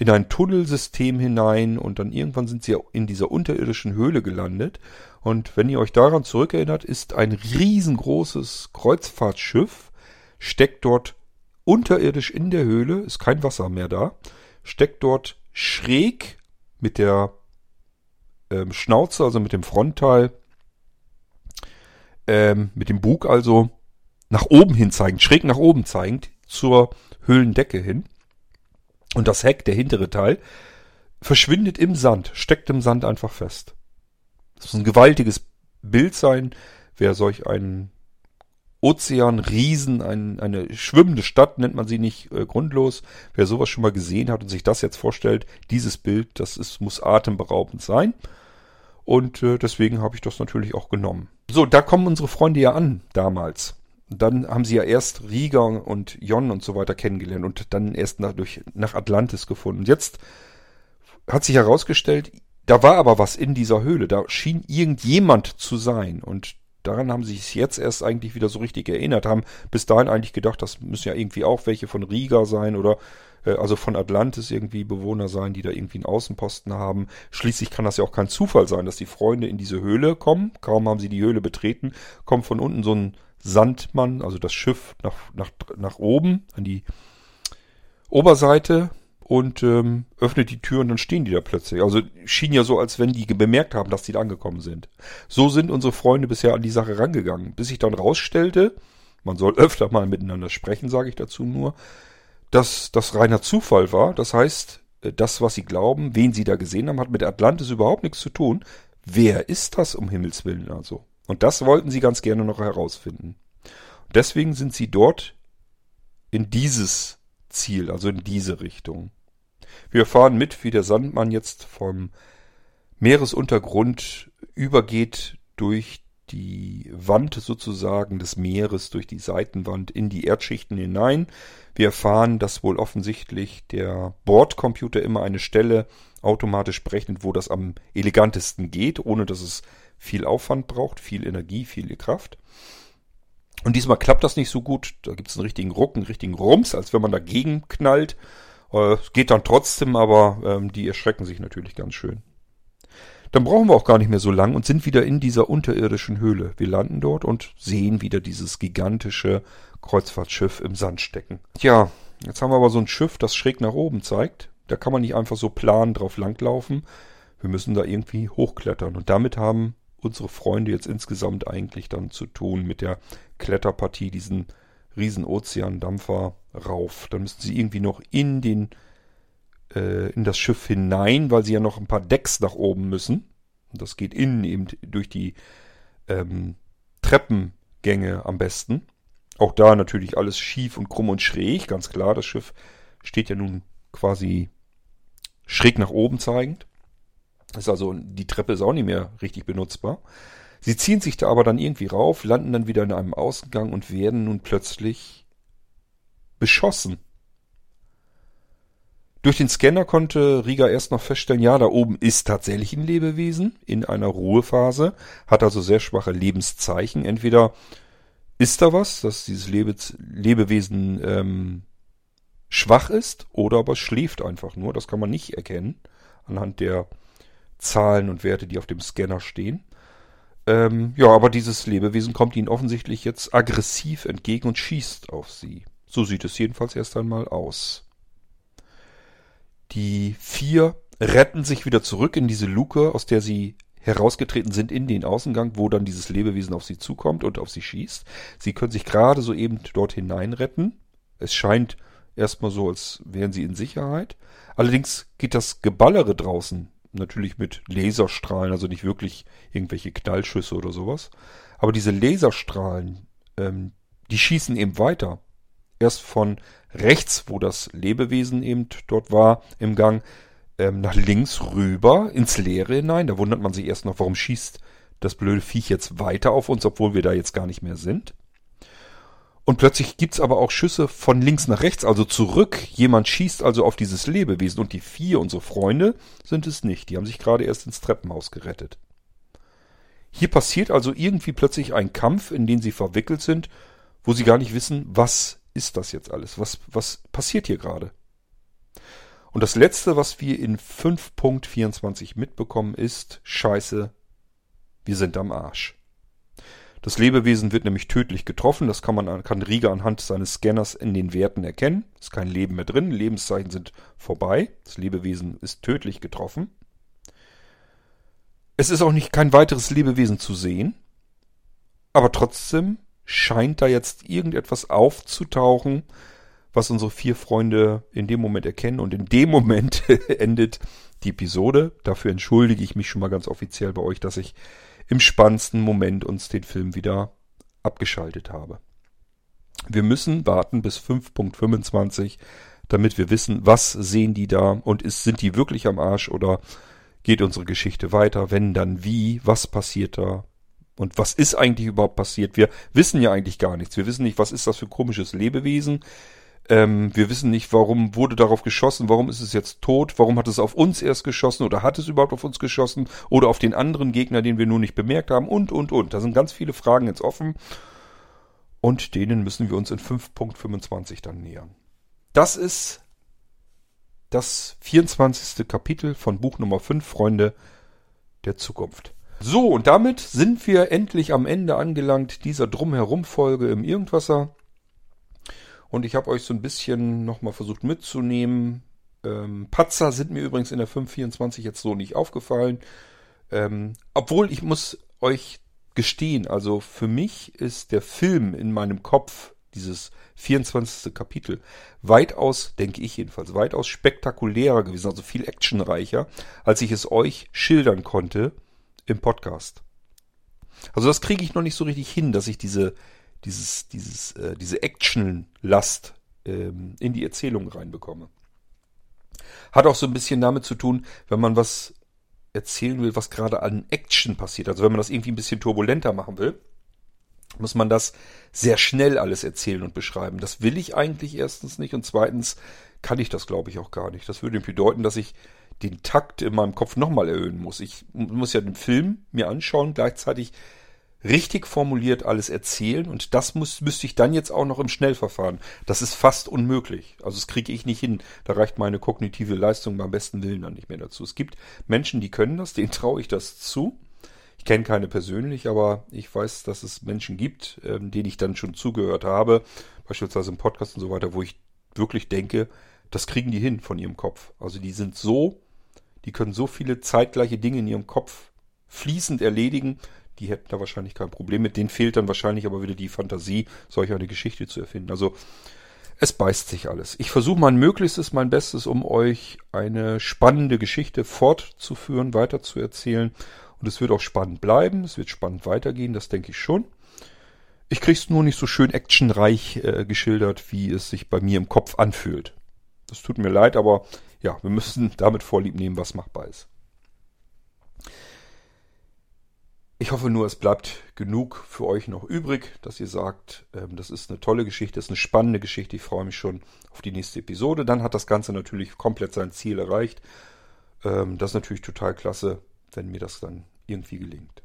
Speaker 1: in ein Tunnelsystem hinein und dann irgendwann sind sie in dieser unterirdischen Höhle gelandet. Und wenn ihr euch daran zurückerinnert, ist ein riesengroßes Kreuzfahrtschiff, steckt dort unterirdisch in der Höhle, ist kein Wasser mehr da, steckt dort schräg mit der ähm, Schnauze, also mit dem Frontteil, ähm, mit dem Bug also nach oben hin zeigend, schräg nach oben zeigend, zur Höhlendecke hin. Und das Heck, der hintere Teil, verschwindet im Sand, steckt im Sand einfach fest. Das muss ein gewaltiges Bild sein, wer solch einen Ozeanriesen, ein, eine schwimmende Stadt nennt man sie nicht äh, grundlos. Wer sowas schon mal gesehen hat und sich das jetzt vorstellt, dieses Bild, das ist, muss atemberaubend sein. Und äh, deswegen habe ich das natürlich auch genommen. So, da kommen unsere Freunde ja an damals dann haben sie ja erst Riga und Jon und so weiter kennengelernt und dann erst nach, durch, nach Atlantis gefunden. Und jetzt hat sich herausgestellt, Da war aber was in dieser Höhle. Da schien irgendjemand zu sein. Und daran haben sie sich jetzt erst eigentlich wieder so richtig erinnert, haben bis dahin eigentlich gedacht, das müssen ja irgendwie auch welche von Riga sein oder äh, also von Atlantis irgendwie Bewohner sein, die da irgendwie einen Außenposten haben. Schließlich kann das ja auch kein Zufall sein, dass die Freunde in diese Höhle kommen. Kaum haben sie die Höhle betreten, kommt von unten so ein Sandmann, also das Schiff nach, nach, nach oben an die Oberseite und ähm, öffnet die Tür und dann stehen die da plötzlich. Also schien ja so, als wenn die bemerkt haben, dass die da angekommen sind. So sind unsere Freunde bisher an die Sache rangegangen, bis sich dann rausstellte, man soll öfter mal miteinander sprechen, sage ich dazu nur, dass das reiner Zufall war. Das heißt, äh, das, was sie glauben, wen sie da gesehen haben, hat mit Atlantis überhaupt nichts zu tun. Wer ist das um Himmels Willen also? Und das wollten sie ganz gerne noch herausfinden. Deswegen sind sie dort in dieses Ziel, also in diese Richtung. Wir fahren mit, wie der Sandmann jetzt vom Meeresuntergrund übergeht durch die Wand sozusagen des Meeres durch die Seitenwand in die Erdschichten hinein. Wir erfahren, dass wohl offensichtlich der Bordcomputer immer eine Stelle automatisch berechnet, wo das am elegantesten geht, ohne dass es viel Aufwand braucht, viel Energie, viel Kraft. Und diesmal klappt das nicht so gut. Da gibt es einen richtigen Ruck, einen richtigen Rums, als wenn man dagegen knallt. Äh, geht dann trotzdem, aber ähm, die erschrecken sich natürlich ganz schön. Dann brauchen wir auch gar nicht mehr so lang und sind wieder in dieser unterirdischen Höhle. Wir landen dort und sehen wieder dieses gigantische Kreuzfahrtschiff im Sand stecken. Tja, jetzt haben wir aber so ein Schiff, das schräg nach oben zeigt. Da kann man nicht einfach so plan drauf langlaufen. Wir müssen da irgendwie hochklettern. Und damit haben unsere Freunde jetzt insgesamt eigentlich dann zu tun mit der Kletterpartie, diesen riesen Ozeandampfer rauf. Dann müssen sie irgendwie noch in den äh, in das Schiff hinein, weil sie ja noch ein paar Decks nach oben müssen. Und das geht innen eben durch die ähm, Treppengänge am besten. Auch da natürlich alles schief und krumm und schräg, ganz klar. Das Schiff steht ja nun quasi schräg nach oben zeigend. Ist also, die Treppe ist auch nicht mehr richtig benutzbar. Sie ziehen sich da aber dann irgendwie rauf, landen dann wieder in einem Außengang und werden nun plötzlich beschossen. Durch den Scanner konnte Riga erst noch feststellen, ja, da oben ist tatsächlich ein Lebewesen in einer Ruhephase, hat also sehr schwache Lebenszeichen. Entweder ist da was, dass dieses Lebe Lebewesen ähm, schwach ist, oder aber schläft einfach nur. Das kann man nicht erkennen anhand der Zahlen und Werte, die auf dem Scanner stehen. Ähm, ja, aber dieses Lebewesen kommt ihnen offensichtlich jetzt aggressiv entgegen und schießt auf sie. So sieht es jedenfalls erst einmal aus. Die vier retten sich wieder zurück in diese Luke, aus der sie herausgetreten sind in den Außengang, wo dann dieses Lebewesen auf sie zukommt und auf sie schießt. Sie können sich gerade so eben dort hinein retten. Es scheint erstmal so, als wären sie in Sicherheit. Allerdings geht das Geballere draußen natürlich mit Laserstrahlen, also nicht wirklich irgendwelche Knallschüsse oder sowas. Aber diese Laserstrahlen, ähm, die schießen eben weiter. Erst von rechts, wo das Lebewesen eben dort war, im Gang, ähm, nach links rüber ins Leere hinein. Da wundert man sich erst noch, warum schießt das blöde Viech jetzt weiter auf uns, obwohl wir da jetzt gar nicht mehr sind. Und plötzlich gibt's aber auch Schüsse von links nach rechts, also zurück. Jemand schießt also auf dieses Lebewesen und die vier, unsere Freunde, sind es nicht. Die haben sich gerade erst ins Treppenhaus gerettet. Hier passiert also irgendwie plötzlich ein Kampf, in den sie verwickelt sind, wo sie gar nicht wissen, was ist das jetzt alles? Was, was passiert hier gerade? Und das letzte, was wir in 5.24 mitbekommen, ist, scheiße, wir sind am Arsch. Das Lebewesen wird nämlich tödlich getroffen. Das kann man, kann Rieger anhand seines Scanners in den Werten erkennen. Ist kein Leben mehr drin. Lebenszeichen sind vorbei. Das Lebewesen ist tödlich getroffen. Es ist auch nicht kein weiteres Lebewesen zu sehen. Aber trotzdem scheint da jetzt irgendetwas aufzutauchen, was unsere vier Freunde in dem Moment erkennen. Und in dem Moment (laughs) endet die Episode. Dafür entschuldige ich mich schon mal ganz offiziell bei euch, dass ich im spannendsten Moment uns den Film wieder abgeschaltet habe. Wir müssen warten bis 5.25, damit wir wissen, was sehen die da und ist, sind die wirklich am Arsch oder geht unsere Geschichte weiter? Wenn dann wie? Was passiert da? Und was ist eigentlich überhaupt passiert? Wir wissen ja eigentlich gar nichts. Wir wissen nicht, was ist das für komisches Lebewesen. Ähm, wir wissen nicht, warum wurde darauf geschossen, warum ist es jetzt tot, warum hat es auf uns erst geschossen oder hat es überhaupt auf uns geschossen oder auf den anderen Gegner, den wir nur nicht bemerkt haben und, und, und. Da sind ganz viele Fragen jetzt offen und denen müssen wir uns in 5.25 dann nähern. Das ist das 24. Kapitel von Buch Nummer 5, Freunde der Zukunft. So, und damit sind wir endlich am Ende angelangt dieser Drumherum-Folge im Irgendwasser. Und ich habe euch so ein bisschen nochmal versucht mitzunehmen. Ähm, Patzer sind mir übrigens in der 524 jetzt so nicht aufgefallen. Ähm, obwohl ich muss euch gestehen, also für mich ist der Film in meinem Kopf, dieses 24. Kapitel, weitaus, denke ich jedenfalls, weitaus spektakulärer gewesen, also viel actionreicher, als ich es euch schildern konnte im Podcast. Also das kriege ich noch nicht so richtig hin, dass ich diese dieses, dieses, äh, diese Action-Last ähm, in die Erzählung reinbekomme. Hat auch so ein bisschen damit zu tun, wenn man was erzählen will, was gerade an Action passiert. Also wenn man das irgendwie ein bisschen turbulenter machen will, muss man das sehr schnell alles erzählen und beschreiben. Das will ich eigentlich erstens nicht und zweitens kann ich das, glaube ich, auch gar nicht. Das würde bedeuten, dass ich den Takt in meinem Kopf nochmal erhöhen muss. Ich muss ja den Film mir anschauen, gleichzeitig richtig formuliert alles erzählen und das muss, müsste ich dann jetzt auch noch im Schnellverfahren. Das ist fast unmöglich. Also das kriege ich nicht hin. Da reicht meine kognitive Leistung beim besten Willen dann nicht mehr dazu. Es gibt Menschen, die können das, denen traue ich das zu. Ich kenne keine persönlich, aber ich weiß, dass es Menschen gibt, ähm, denen ich dann schon zugehört habe, beispielsweise im Podcast und so weiter, wo ich wirklich denke, das kriegen die hin von ihrem Kopf. Also die sind so, die können so viele zeitgleiche Dinge in ihrem Kopf fließend erledigen, die hätten da wahrscheinlich kein Problem mit. Denen fehlt dann wahrscheinlich aber wieder die Fantasie, solch eine Geschichte zu erfinden. Also es beißt sich alles. Ich versuche mein Möglichstes, mein Bestes, um euch eine spannende Geschichte fortzuführen, weiterzuerzählen. Und es wird auch spannend bleiben, es wird spannend weitergehen, das denke ich schon. Ich krieg's nur nicht so schön actionreich äh, geschildert, wie es sich bei mir im Kopf anfühlt. Das tut mir leid, aber ja, wir müssen (laughs) damit vorlieb nehmen, was machbar ist. Ich hoffe nur, es bleibt genug für euch noch übrig, dass ihr sagt, ähm, das ist eine tolle Geschichte, das ist eine spannende Geschichte. Ich freue mich schon auf die nächste Episode. Dann hat das Ganze natürlich komplett sein Ziel erreicht. Ähm, das ist natürlich total klasse, wenn mir das dann irgendwie gelingt.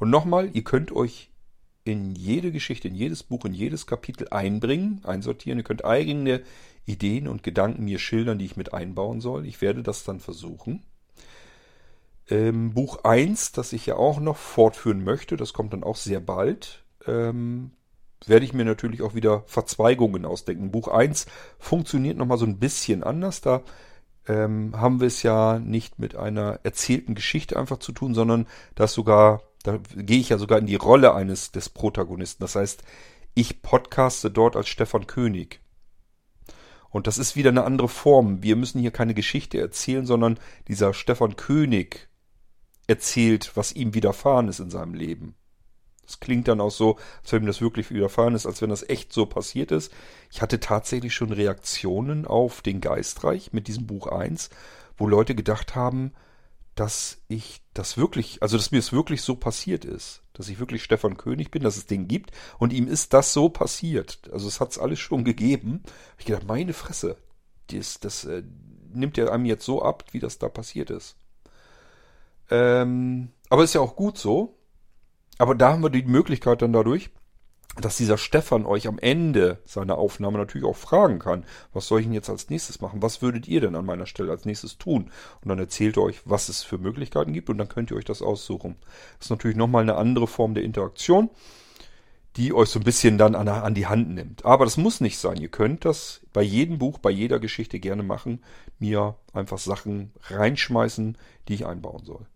Speaker 1: Und nochmal, ihr könnt euch in jede Geschichte, in jedes Buch, in jedes Kapitel einbringen, einsortieren. Ihr könnt eigene Ideen und Gedanken mir schildern, die ich mit einbauen soll. Ich werde das dann versuchen. Ähm, Buch 1, das ich ja auch noch fortführen möchte, das kommt dann auch sehr bald, ähm, werde ich mir natürlich auch wieder Verzweigungen ausdenken. Buch 1 funktioniert nochmal so ein bisschen anders. Da ähm, haben wir es ja nicht mit einer erzählten Geschichte einfach zu tun, sondern das sogar, da gehe ich ja sogar in die Rolle eines des Protagonisten. Das heißt, ich podcaste dort als Stefan König. Und das ist wieder eine andere Form. Wir müssen hier keine Geschichte erzählen, sondern dieser Stefan König erzählt, was ihm widerfahren ist in seinem Leben. Das klingt dann auch so, als wenn ihm das wirklich widerfahren ist, als wenn das echt so passiert ist. Ich hatte tatsächlich schon Reaktionen auf den Geistreich mit diesem Buch 1, wo Leute gedacht haben, dass ich das wirklich, also dass mir es wirklich so passiert ist, dass ich wirklich Stefan König bin, dass es den gibt und ihm ist das so passiert. Also es hat es alles schon gegeben. Ich gedacht, meine Fresse, das, das äh, nimmt er einem jetzt so ab, wie das da passiert ist. Ähm, aber ist ja auch gut so. Aber da haben wir die Möglichkeit dann dadurch, dass dieser Stefan euch am Ende seiner Aufnahme natürlich auch fragen kann, was soll ich denn jetzt als nächstes machen? Was würdet ihr denn an meiner Stelle als nächstes tun? Und dann erzählt er euch, was es für Möglichkeiten gibt und dann könnt ihr euch das aussuchen. Das ist natürlich nochmal eine andere Form der Interaktion, die euch so ein bisschen dann an, an die Hand nimmt. Aber das muss nicht sein. Ihr könnt das bei jedem Buch, bei jeder Geschichte gerne machen, mir einfach Sachen reinschmeißen, die ich einbauen soll.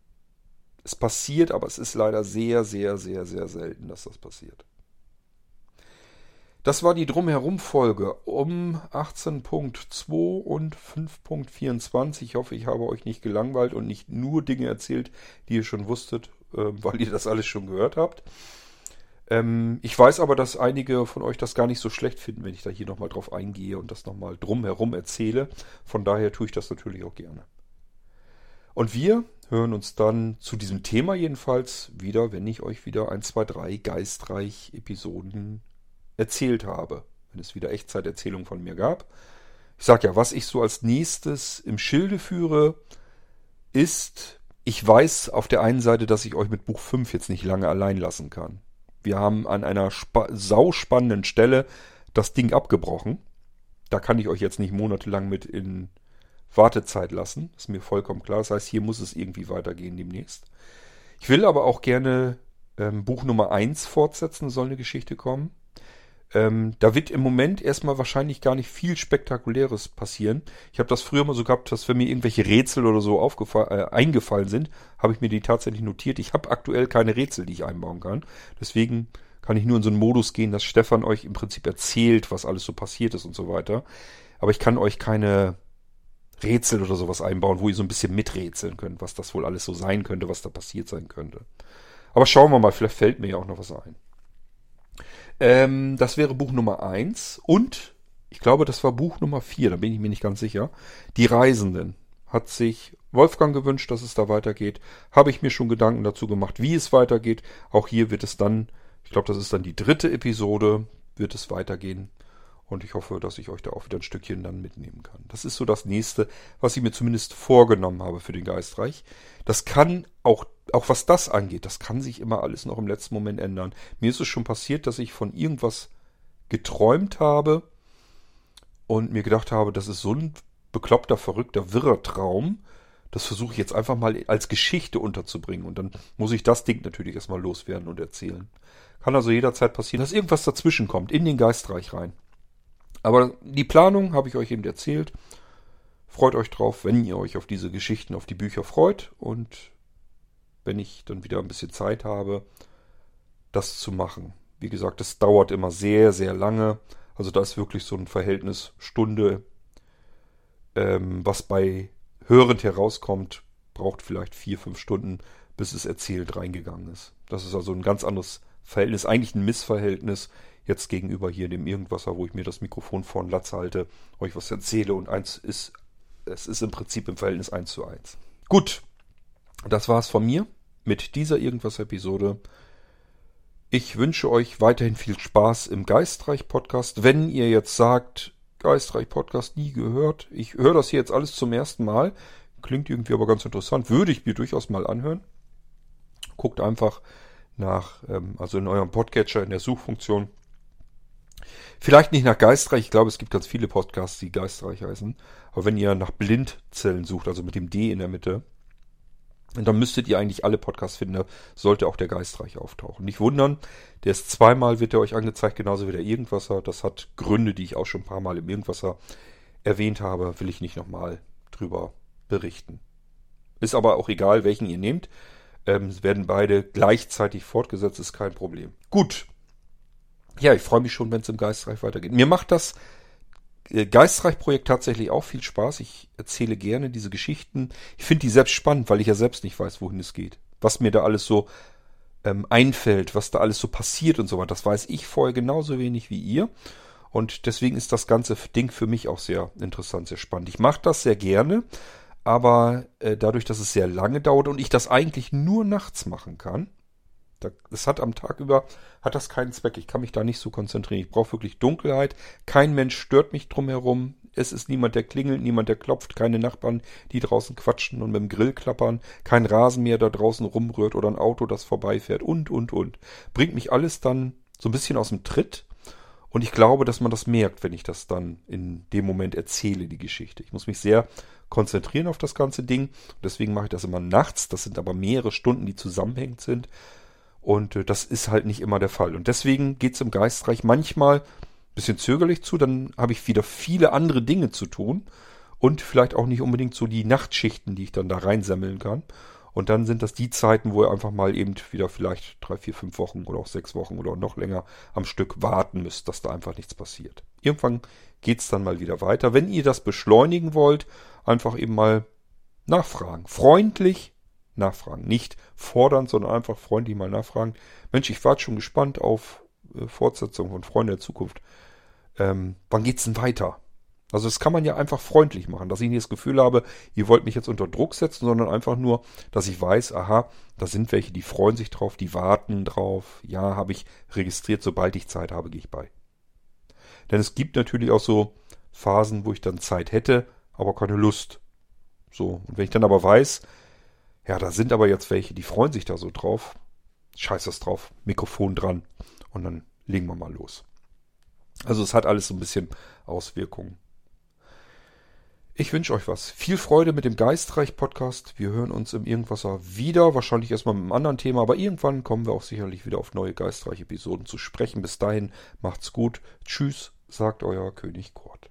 Speaker 1: Es passiert, aber es ist leider sehr, sehr, sehr, sehr selten, dass das passiert. Das war die Drumherum-Folge um 18.2 und 5.24. Ich hoffe, ich habe euch nicht gelangweilt und nicht nur Dinge erzählt, die ihr schon wusstet, äh, weil ihr das alles schon gehört habt. Ähm, ich weiß aber, dass einige von euch das gar nicht so schlecht finden, wenn ich da hier nochmal drauf eingehe und das nochmal drumherum erzähle. Von daher tue ich das natürlich auch gerne. Und wir hören uns dann zu diesem Thema jedenfalls wieder, wenn ich euch wieder ein, zwei, drei geistreich Episoden erzählt habe. wenn es wieder Echtzeiterzählungen von mir gab. Ich sag ja, was ich so als nächstes im Schilde führe, ist, ich weiß auf der einen Seite, dass ich euch mit Buch 5 jetzt nicht lange allein lassen kann. Wir haben an einer sauspannenden Stelle das Ding abgebrochen. Da kann ich euch jetzt nicht monatelang mit in Wartezeit lassen. Ist mir vollkommen klar. Das heißt, hier muss es irgendwie weitergehen demnächst. Ich will aber auch gerne ähm, Buch Nummer 1 fortsetzen, soll eine Geschichte kommen. Ähm, da wird im Moment erstmal wahrscheinlich gar nicht viel Spektakuläres passieren. Ich habe das früher mal so gehabt, dass wenn mir irgendwelche Rätsel oder so äh, eingefallen sind, habe ich mir die tatsächlich notiert. Ich habe aktuell keine Rätsel, die ich einbauen kann. Deswegen kann ich nur in so einen Modus gehen, dass Stefan euch im Prinzip erzählt, was alles so passiert ist und so weiter. Aber ich kann euch keine Rätsel oder sowas einbauen, wo ihr so ein bisschen miträtseln könnt, was das wohl alles so sein könnte, was da passiert sein könnte. Aber schauen wir mal, vielleicht fällt mir ja auch noch was ein. Ähm, das wäre Buch Nummer eins und ich glaube, das war Buch Nummer vier, da bin ich mir nicht ganz sicher. Die Reisenden hat sich Wolfgang gewünscht, dass es da weitergeht. Habe ich mir schon Gedanken dazu gemacht, wie es weitergeht. Auch hier wird es dann, ich glaube, das ist dann die dritte Episode, wird es weitergehen. Und ich hoffe, dass ich euch da auch wieder ein Stückchen dann mitnehmen kann. Das ist so das nächste, was ich mir zumindest vorgenommen habe für den Geistreich. Das kann auch, auch was das angeht, das kann sich immer alles noch im letzten Moment ändern. Mir ist es schon passiert, dass ich von irgendwas geträumt habe und mir gedacht habe, das ist so ein bekloppter, verrückter, wirrer Traum. Das versuche ich jetzt einfach mal als Geschichte unterzubringen. Und dann muss ich das Ding natürlich erstmal loswerden und erzählen. Kann also jederzeit passieren, dass irgendwas dazwischen kommt, in den Geistreich rein. Aber die Planung habe ich euch eben erzählt. Freut euch drauf, wenn ihr euch auf diese Geschichten, auf die Bücher freut und wenn ich dann wieder ein bisschen Zeit habe, das zu machen. Wie gesagt, es dauert immer sehr, sehr lange. Also da ist wirklich so ein Verhältnis Stunde, ähm, was bei hörend herauskommt, braucht vielleicht vier, fünf Stunden, bis es erzählt reingegangen ist. Das ist also ein ganz anderes Verhältnis, eigentlich ein Missverhältnis jetzt gegenüber hier dem Irgendwasser, wo ich mir das Mikrofon vor den Latz halte, euch was erzähle und eins ist, es ist im Prinzip im Verhältnis 1 zu 1. Gut, das war's von mir mit dieser Irgendwas-Episode. Ich wünsche euch weiterhin viel Spaß im Geistreich-Podcast. Wenn ihr jetzt sagt, Geistreich-Podcast nie gehört, ich höre das hier jetzt alles zum ersten Mal, klingt irgendwie aber ganz interessant, würde ich mir durchaus mal anhören. Guckt einfach nach, ähm, also in eurem Podcatcher in der Suchfunktion Vielleicht nicht nach Geistreich, ich glaube, es gibt ganz viele Podcasts, die Geistreich heißen. Aber wenn ihr nach Blindzellen sucht, also mit dem D in der Mitte, dann müsstet ihr eigentlich alle Podcasts finden. Da sollte auch der Geistreich auftauchen. Nicht wundern, der ist zweimal, wird er euch angezeigt, genauso wie der Irgendwasser. Das hat Gründe, die ich auch schon ein paar Mal im Irgendwasser erwähnt habe, will ich nicht nochmal drüber berichten. Ist aber auch egal, welchen ihr nehmt. Ähm, werden beide gleichzeitig fortgesetzt, ist kein Problem. Gut, ja, ich freue mich schon, wenn es im Geistreich weitergeht. Mir macht das äh, Geistreich-Projekt tatsächlich auch viel Spaß. Ich erzähle gerne diese Geschichten. Ich finde die selbst spannend, weil ich ja selbst nicht weiß, wohin es geht. Was mir da alles so ähm, einfällt, was da alles so passiert und so weiter, das weiß ich vorher genauso wenig wie ihr. Und deswegen ist das ganze Ding für mich auch sehr interessant, sehr spannend. Ich mache das sehr gerne, aber äh, dadurch, dass es sehr lange dauert und ich das eigentlich nur nachts machen kann, das hat am Tag über, hat das keinen Zweck. Ich kann mich da nicht so konzentrieren. Ich brauche wirklich Dunkelheit. Kein Mensch stört mich drumherum. Es ist niemand, der klingelt, niemand, der klopft, keine Nachbarn, die draußen quatschen und mit dem Grill klappern, kein Rasenmäher da draußen rumrührt oder ein Auto, das vorbeifährt und, und, und. Bringt mich alles dann so ein bisschen aus dem Tritt. Und ich glaube, dass man das merkt, wenn ich das dann in dem Moment erzähle, die Geschichte. Ich muss mich sehr konzentrieren auf das ganze Ding. Deswegen mache ich das immer nachts. Das sind aber mehrere Stunden, die zusammenhängend sind. Und äh, das ist halt nicht immer der Fall. Und deswegen geht es im Geistreich manchmal ein bisschen zögerlich zu. Dann habe ich wieder viele andere Dinge zu tun. Und vielleicht auch nicht unbedingt so die Nachtschichten, die ich dann da reinsammeln kann. Und dann sind das die Zeiten, wo ihr einfach mal eben wieder vielleicht drei, vier, fünf Wochen oder auch sechs Wochen oder noch länger am Stück warten müsst, dass da einfach nichts passiert. Irgendwann geht's dann mal wieder weiter. Wenn ihr das beschleunigen wollt, einfach eben mal nachfragen. Freundlich nachfragen. Nicht fordern, sondern einfach freundlich mal nachfragen. Mensch, ich war schon gespannt auf äh, Fortsetzung von Freunde der Zukunft. Ähm, wann geht's denn weiter? Also das kann man ja einfach freundlich machen, dass ich nicht das Gefühl habe, ihr wollt mich jetzt unter Druck setzen, sondern einfach nur, dass ich weiß, aha, da sind welche, die freuen sich drauf, die warten drauf. Ja, habe ich registriert, sobald ich Zeit habe, gehe ich bei. Denn es gibt natürlich auch so Phasen, wo ich dann Zeit hätte, aber keine Lust. So, und wenn ich dann aber weiß, ja, da sind aber jetzt welche, die freuen sich da so drauf. Scheiß das drauf, Mikrofon dran und dann legen wir mal los. Also es hat alles so ein bisschen Auswirkungen. Ich wünsche euch was. Viel Freude mit dem Geistreich-Podcast. Wir hören uns im Irgendwasser wieder. Wahrscheinlich erstmal mit einem anderen Thema, aber irgendwann kommen wir auch sicherlich wieder auf neue Geistreich-Episoden zu sprechen. Bis dahin, macht's gut. Tschüss, sagt euer König Kurt.